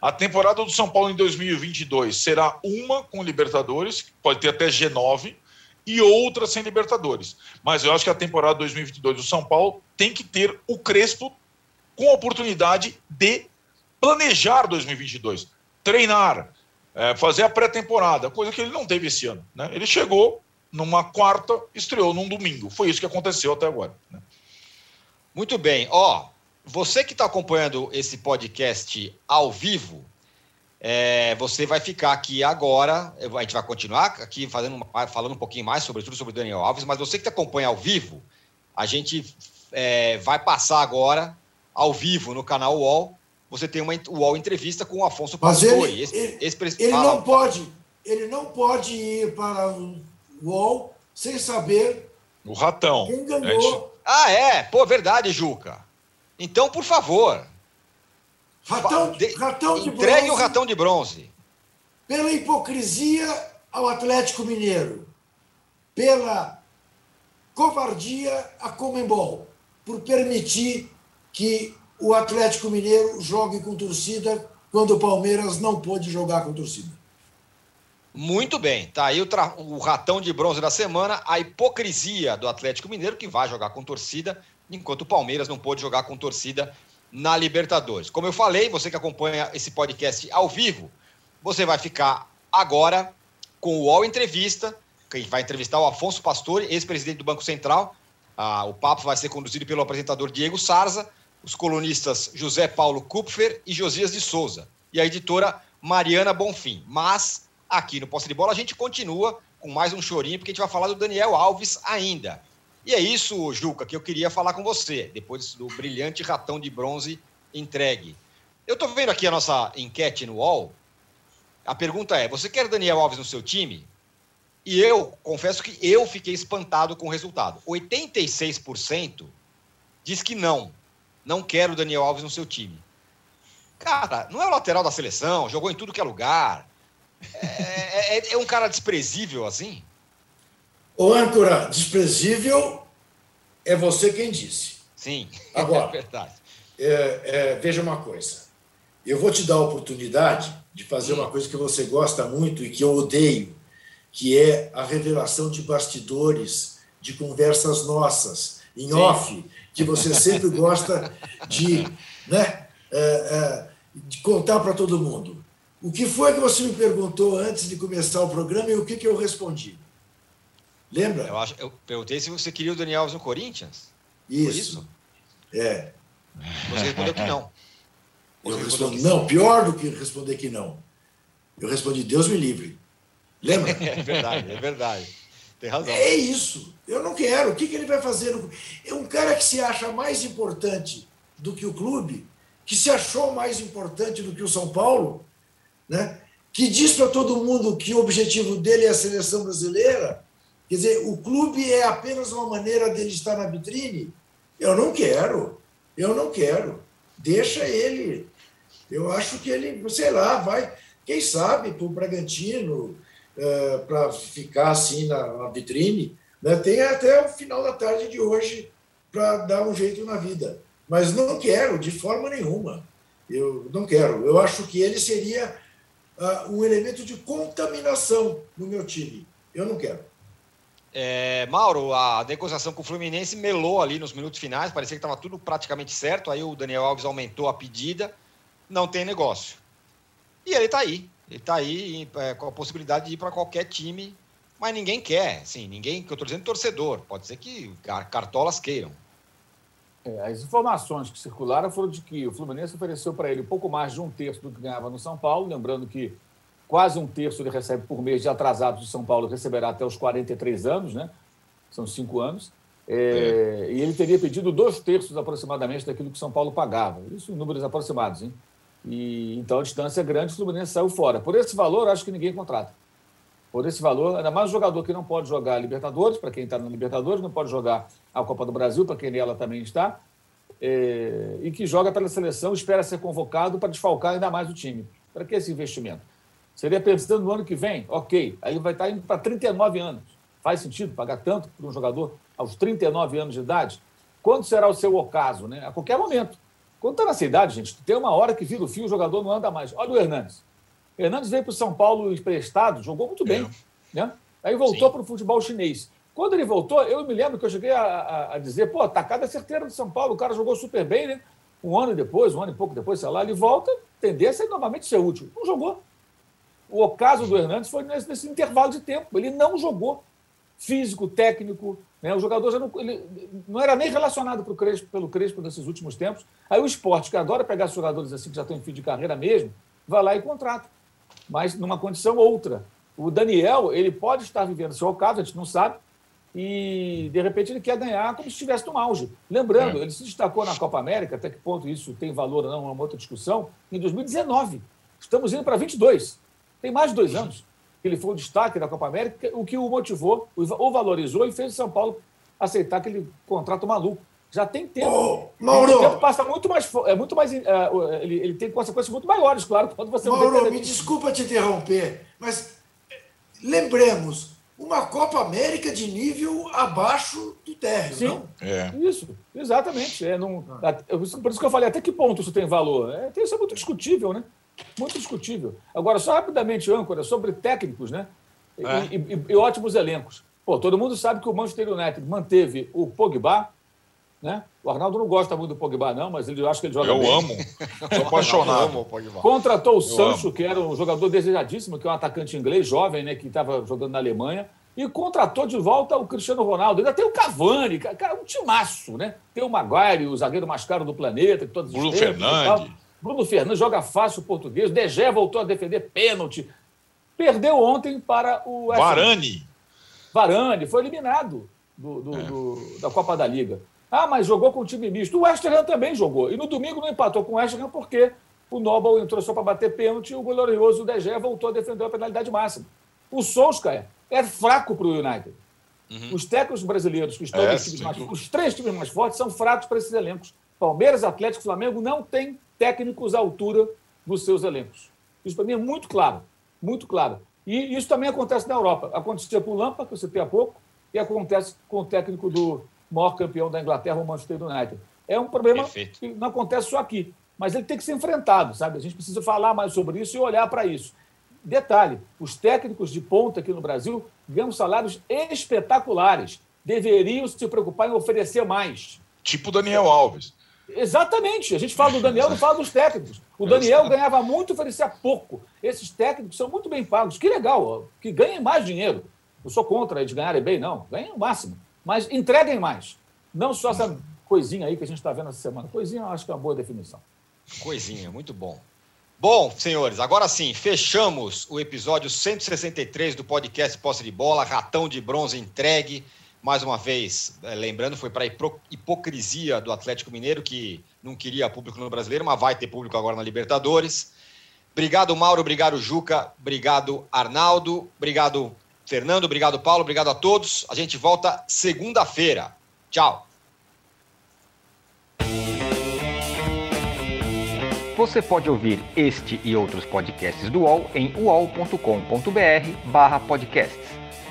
A temporada do São Paulo em 2022 será uma com Libertadores, pode ter até G9, e outra sem Libertadores. Mas eu acho que a temporada 2022 do São Paulo tem que ter o Crespo com a oportunidade de planejar 2022, treinar, é, fazer a pré-temporada, coisa que ele não teve esse ano. Né? Ele chegou numa quarta, estreou num domingo. Foi isso que aconteceu até agora. Né? Muito bem. Ó, você que está acompanhando esse podcast ao vivo, é, você vai ficar aqui agora. A gente vai continuar aqui fazendo, falando um pouquinho mais sobre tudo sobre o Daniel Alves, mas você que acompanha ao vivo, a gente é, vai passar agora ao vivo no canal UOL. Você tem uma UOL entrevista com o Afonso Pastore. Ele, esse, ele, esse, ele não pode, ele não pode ir para o UOL sem saber o ratão. Quem ganhou. Gente... Ah, é? Pô, verdade, Juca. Então, por favor. Ratão, de, ratão de entregue bronze, o ratão de bronze. Pela hipocrisia ao Atlético Mineiro. Pela covardia a Comembol. Por permitir que o Atlético Mineiro jogue com torcida quando o Palmeiras não pôde jogar com torcida. Muito bem, tá aí o, o ratão de bronze da semana, a hipocrisia do Atlético Mineiro, que vai jogar com torcida, enquanto o Palmeiras não pôde jogar com torcida na Libertadores. Como eu falei, você que acompanha esse podcast ao vivo, você vai ficar agora com o UOL Entrevista, que vai entrevistar o Afonso Pastore, ex-presidente do Banco Central. Ah, o papo vai ser conduzido pelo apresentador Diego Sarza, os colunistas José Paulo Kupfer e Josias de Souza, e a editora Mariana Bonfim. Mas aqui no Posse de Bola a gente continua com mais um chorinho, porque a gente vai falar do Daniel Alves ainda. E é isso, Juca, que eu queria falar com você, depois do brilhante ratão de bronze entregue. Eu estou vendo aqui a nossa enquete no UOL. A pergunta é: você quer Daniel Alves no seu time? E eu confesso que eu fiquei espantado com o resultado. 86% diz que não. Não quero Daniel Alves no seu time. Cara, não é o lateral da seleção, jogou em tudo que é lugar. É, é- é um cara desprezível assim? Ô, âncora, desprezível é você quem disse. Sim, Agora. é verdade. É, é, veja uma coisa. Eu vou te dar a oportunidade de fazer uma coisa que você gosta muito e que eu odeio, que é a revelação de bastidores, de conversas nossas, em Sim. off, que você sempre gosta de, né, é, é, de contar para todo mundo. O que foi que você me perguntou antes de começar o programa e o que, que eu respondi? Lembra? Eu, acho, eu perguntei se você queria o Daniel Alves no Corinthians. Isso. É. Você respondeu que não. Eu respondi, não, pior do que responder que não. Eu respondi, Deus me livre. Lembra? É verdade, é verdade. Tem razão. É isso. Eu não quero. O que, que ele vai fazer? É um cara que se acha mais importante do que o clube, que se achou mais importante do que o São Paulo, né? que diz para todo mundo que o objetivo dele é a seleção brasileira. Quer dizer, o clube é apenas uma maneira dele estar na vitrine. Eu não quero. Eu não quero. Deixa ele. Eu acho que ele, sei lá, vai, quem sabe, para o Bragantino, para ficar assim na, na vitrine. Né? Tem até o final da tarde de hoje para dar um jeito na vida. Mas não quero, de forma nenhuma. Eu não quero. Eu acho que ele seria ah, um elemento de contaminação no meu time. Eu não quero. É, Mauro, a negociação com o Fluminense melou ali nos minutos finais, parecia que estava tudo praticamente certo. Aí o Daniel Alves aumentou a pedida, não tem negócio. E ele está aí. Ele está aí é, com a possibilidade de ir para qualquer time, mas ninguém quer. Assim, ninguém, que eu estou dizendo torcedor. Pode ser que car- cartolas queiram. É, as informações que circularam foram de que o Fluminense ofereceu para ele pouco mais de um terço do que ganhava no São Paulo, lembrando que quase um terço ele recebe por mês de atrasados do São Paulo, receberá até os 43 anos, né? São cinco anos. É, E ele teria pedido dois terços aproximadamente daquilo que São Paulo pagava. Isso em números aproximados, hein? E, então a distância é grande, o Fluminense saiu fora. Por esse valor, acho que ninguém contrata. Por esse valor, ainda mais um jogador que não pode jogar a Libertadores, para quem está na Libertadores, não pode jogar a Copa do Brasil, para quem nela também está, é, e que joga pela seleção, espera ser convocado para desfalcar ainda mais o time. Para que esse investimento? Seria pensando no ano que vem, ok, aí vai estar indo para 39 anos. Faz sentido pagar tanto para um jogador aos 39 anos de idade? Quando será o seu ocaso? Né? A qualquer momento. Quando está nessa idade, gente, tem uma hora que vira o fio, o jogador não anda mais. Olha o Hernandes. O Hernandes veio para o São Paulo emprestado, jogou muito bem. Né? Aí voltou para o futebol chinês. Quando ele voltou, eu me lembro que eu cheguei a, a- a dizer, pô, tacada certeira do São Paulo, o cara jogou super bem, né? Um ano depois, um ano e pouco depois, sei lá, ele volta, tendência é novamente ser útil. Não jogou. O ocaso do Hernandes foi nesse, nesse intervalo de tempo. Ele não jogou. Físico, técnico, né? o jogador já não, não era nem relacionado pro Crespo, pelo Crespo nesses últimos tempos. Aí o esporte, que adora pegar jogadores assim que já estão em fim de carreira mesmo, vai lá e contrata. Mas numa condição outra. O Daniel, ele pode estar vivendo seu ocaso, a gente não sabe, e de repente ele quer ganhar como se estivesse no auge. Lembrando, ele se destacou na Copa América, até que ponto isso tem valor ou não, é uma outra discussão, em 2019. Estamos indo para 22. Tem mais de dois anos que ele foi o destaque da Copa América, o que o motivou, o valorizou e fez o São Paulo aceitar aquele contrato maluco. Já tem tempo. Ô, Mauro! O tempo passa muito mais. É muito mais é, ele, ele tem consequências muito maiores, claro, quando você não Mauro, me desculpa te interromper, mas eh, lembremos, uma Copa América de nível abaixo do térreo, Sim. não? É. Isso, exatamente. É, não, a- por isso que eu falei, até que ponto isso tem valor? É, isso é muito discutível, né? Muito discutível. Agora, só rapidamente, âncora, sobre técnicos, né? E, É. e- e- e ótimos elencos. Pô, todo mundo sabe que o Manchester United manteve o Pogba, né? O Arnaldo não gosta muito do Pogba, não, mas ele eu acho que ele joga Eu bem. amo. Sou apaixonado. amo o Pogba. Contratou o Eu Sancho, que era um jogador desejadíssimo, que é um atacante inglês jovem, né, que estava jogando na Alemanha, e contratou de volta o Cristiano Ronaldo. Ainda tem o Cavani, ca- cara, um timaço, né? Tem o Maguire, o zagueiro mais caro do planeta, que todos os Bruno. Fernandes. Bruno Fernandes joga fácil o português. Degé voltou a defender pênalti. Perdeu ontem para o. Varane. Varane foi eliminado do- do- do- da Copa da Liga. Ah, mas jogou com o time misto. O West Ham também jogou. E no domingo não empatou com o West Ham porque o Noble entrou só para bater pênalti e o glorioso Degé voltou a defender a penalidade máxima. O Solskjaer é fraco para o United. Os técnicos brasileiros que estão É, mais, os três times mais fortes são fracos para esses elencos. Palmeiras, Atlético Flamengo não têm técnicos à altura dos seus elencos. Isso para mim é muito claro, muito claro. E isso também acontece na Europa. Acontecia com o Lampa, que eu citei há pouco, e acontece com o técnico do maior campeão da Inglaterra, o Manchester United. É um problema Perfeito. que não acontece só aqui, mas ele tem que ser enfrentado, sabe? A gente precisa falar mais sobre isso e olhar para isso. Detalhe: os técnicos de ponta aqui no Brasil ganham salários espetaculares. Deveriam se preocupar em oferecer mais. Tipo Daniel Alves. Exatamente. A gente fala do Daniel, não fala dos técnicos. O Daniel ganhava muito, oferecia pouco. Esses técnicos são muito bem pagos. Que legal, ó, que ganhem mais dinheiro. Eu sou contra eles ganharem bem, não. Ganhem o máximo. Mas entreguem mais. Não só essa coisinha aí que a gente está vendo essa semana. Coisinha, eu acho que é uma boa definição. Coisinha, muito bom. Bom, senhores, agora sim, fechamos o episódio 163 do podcast Posse de Bola, Ratão de Bronze entregue. Mais uma vez, eh, lembrando, foi para a hipocrisia do Atlético Mineiro, que não queria público no brasileiro, mas vai ter público agora na Libertadores. Obrigado, Mauro, obrigado, Juca, obrigado, Arnaldo, obrigado, Fernando, obrigado, Paulo, obrigado a todos. A gente volta segunda-feira. Tchau. Você pode ouvir este e outros podcasts do UOL em uol.com.br barra podcasts.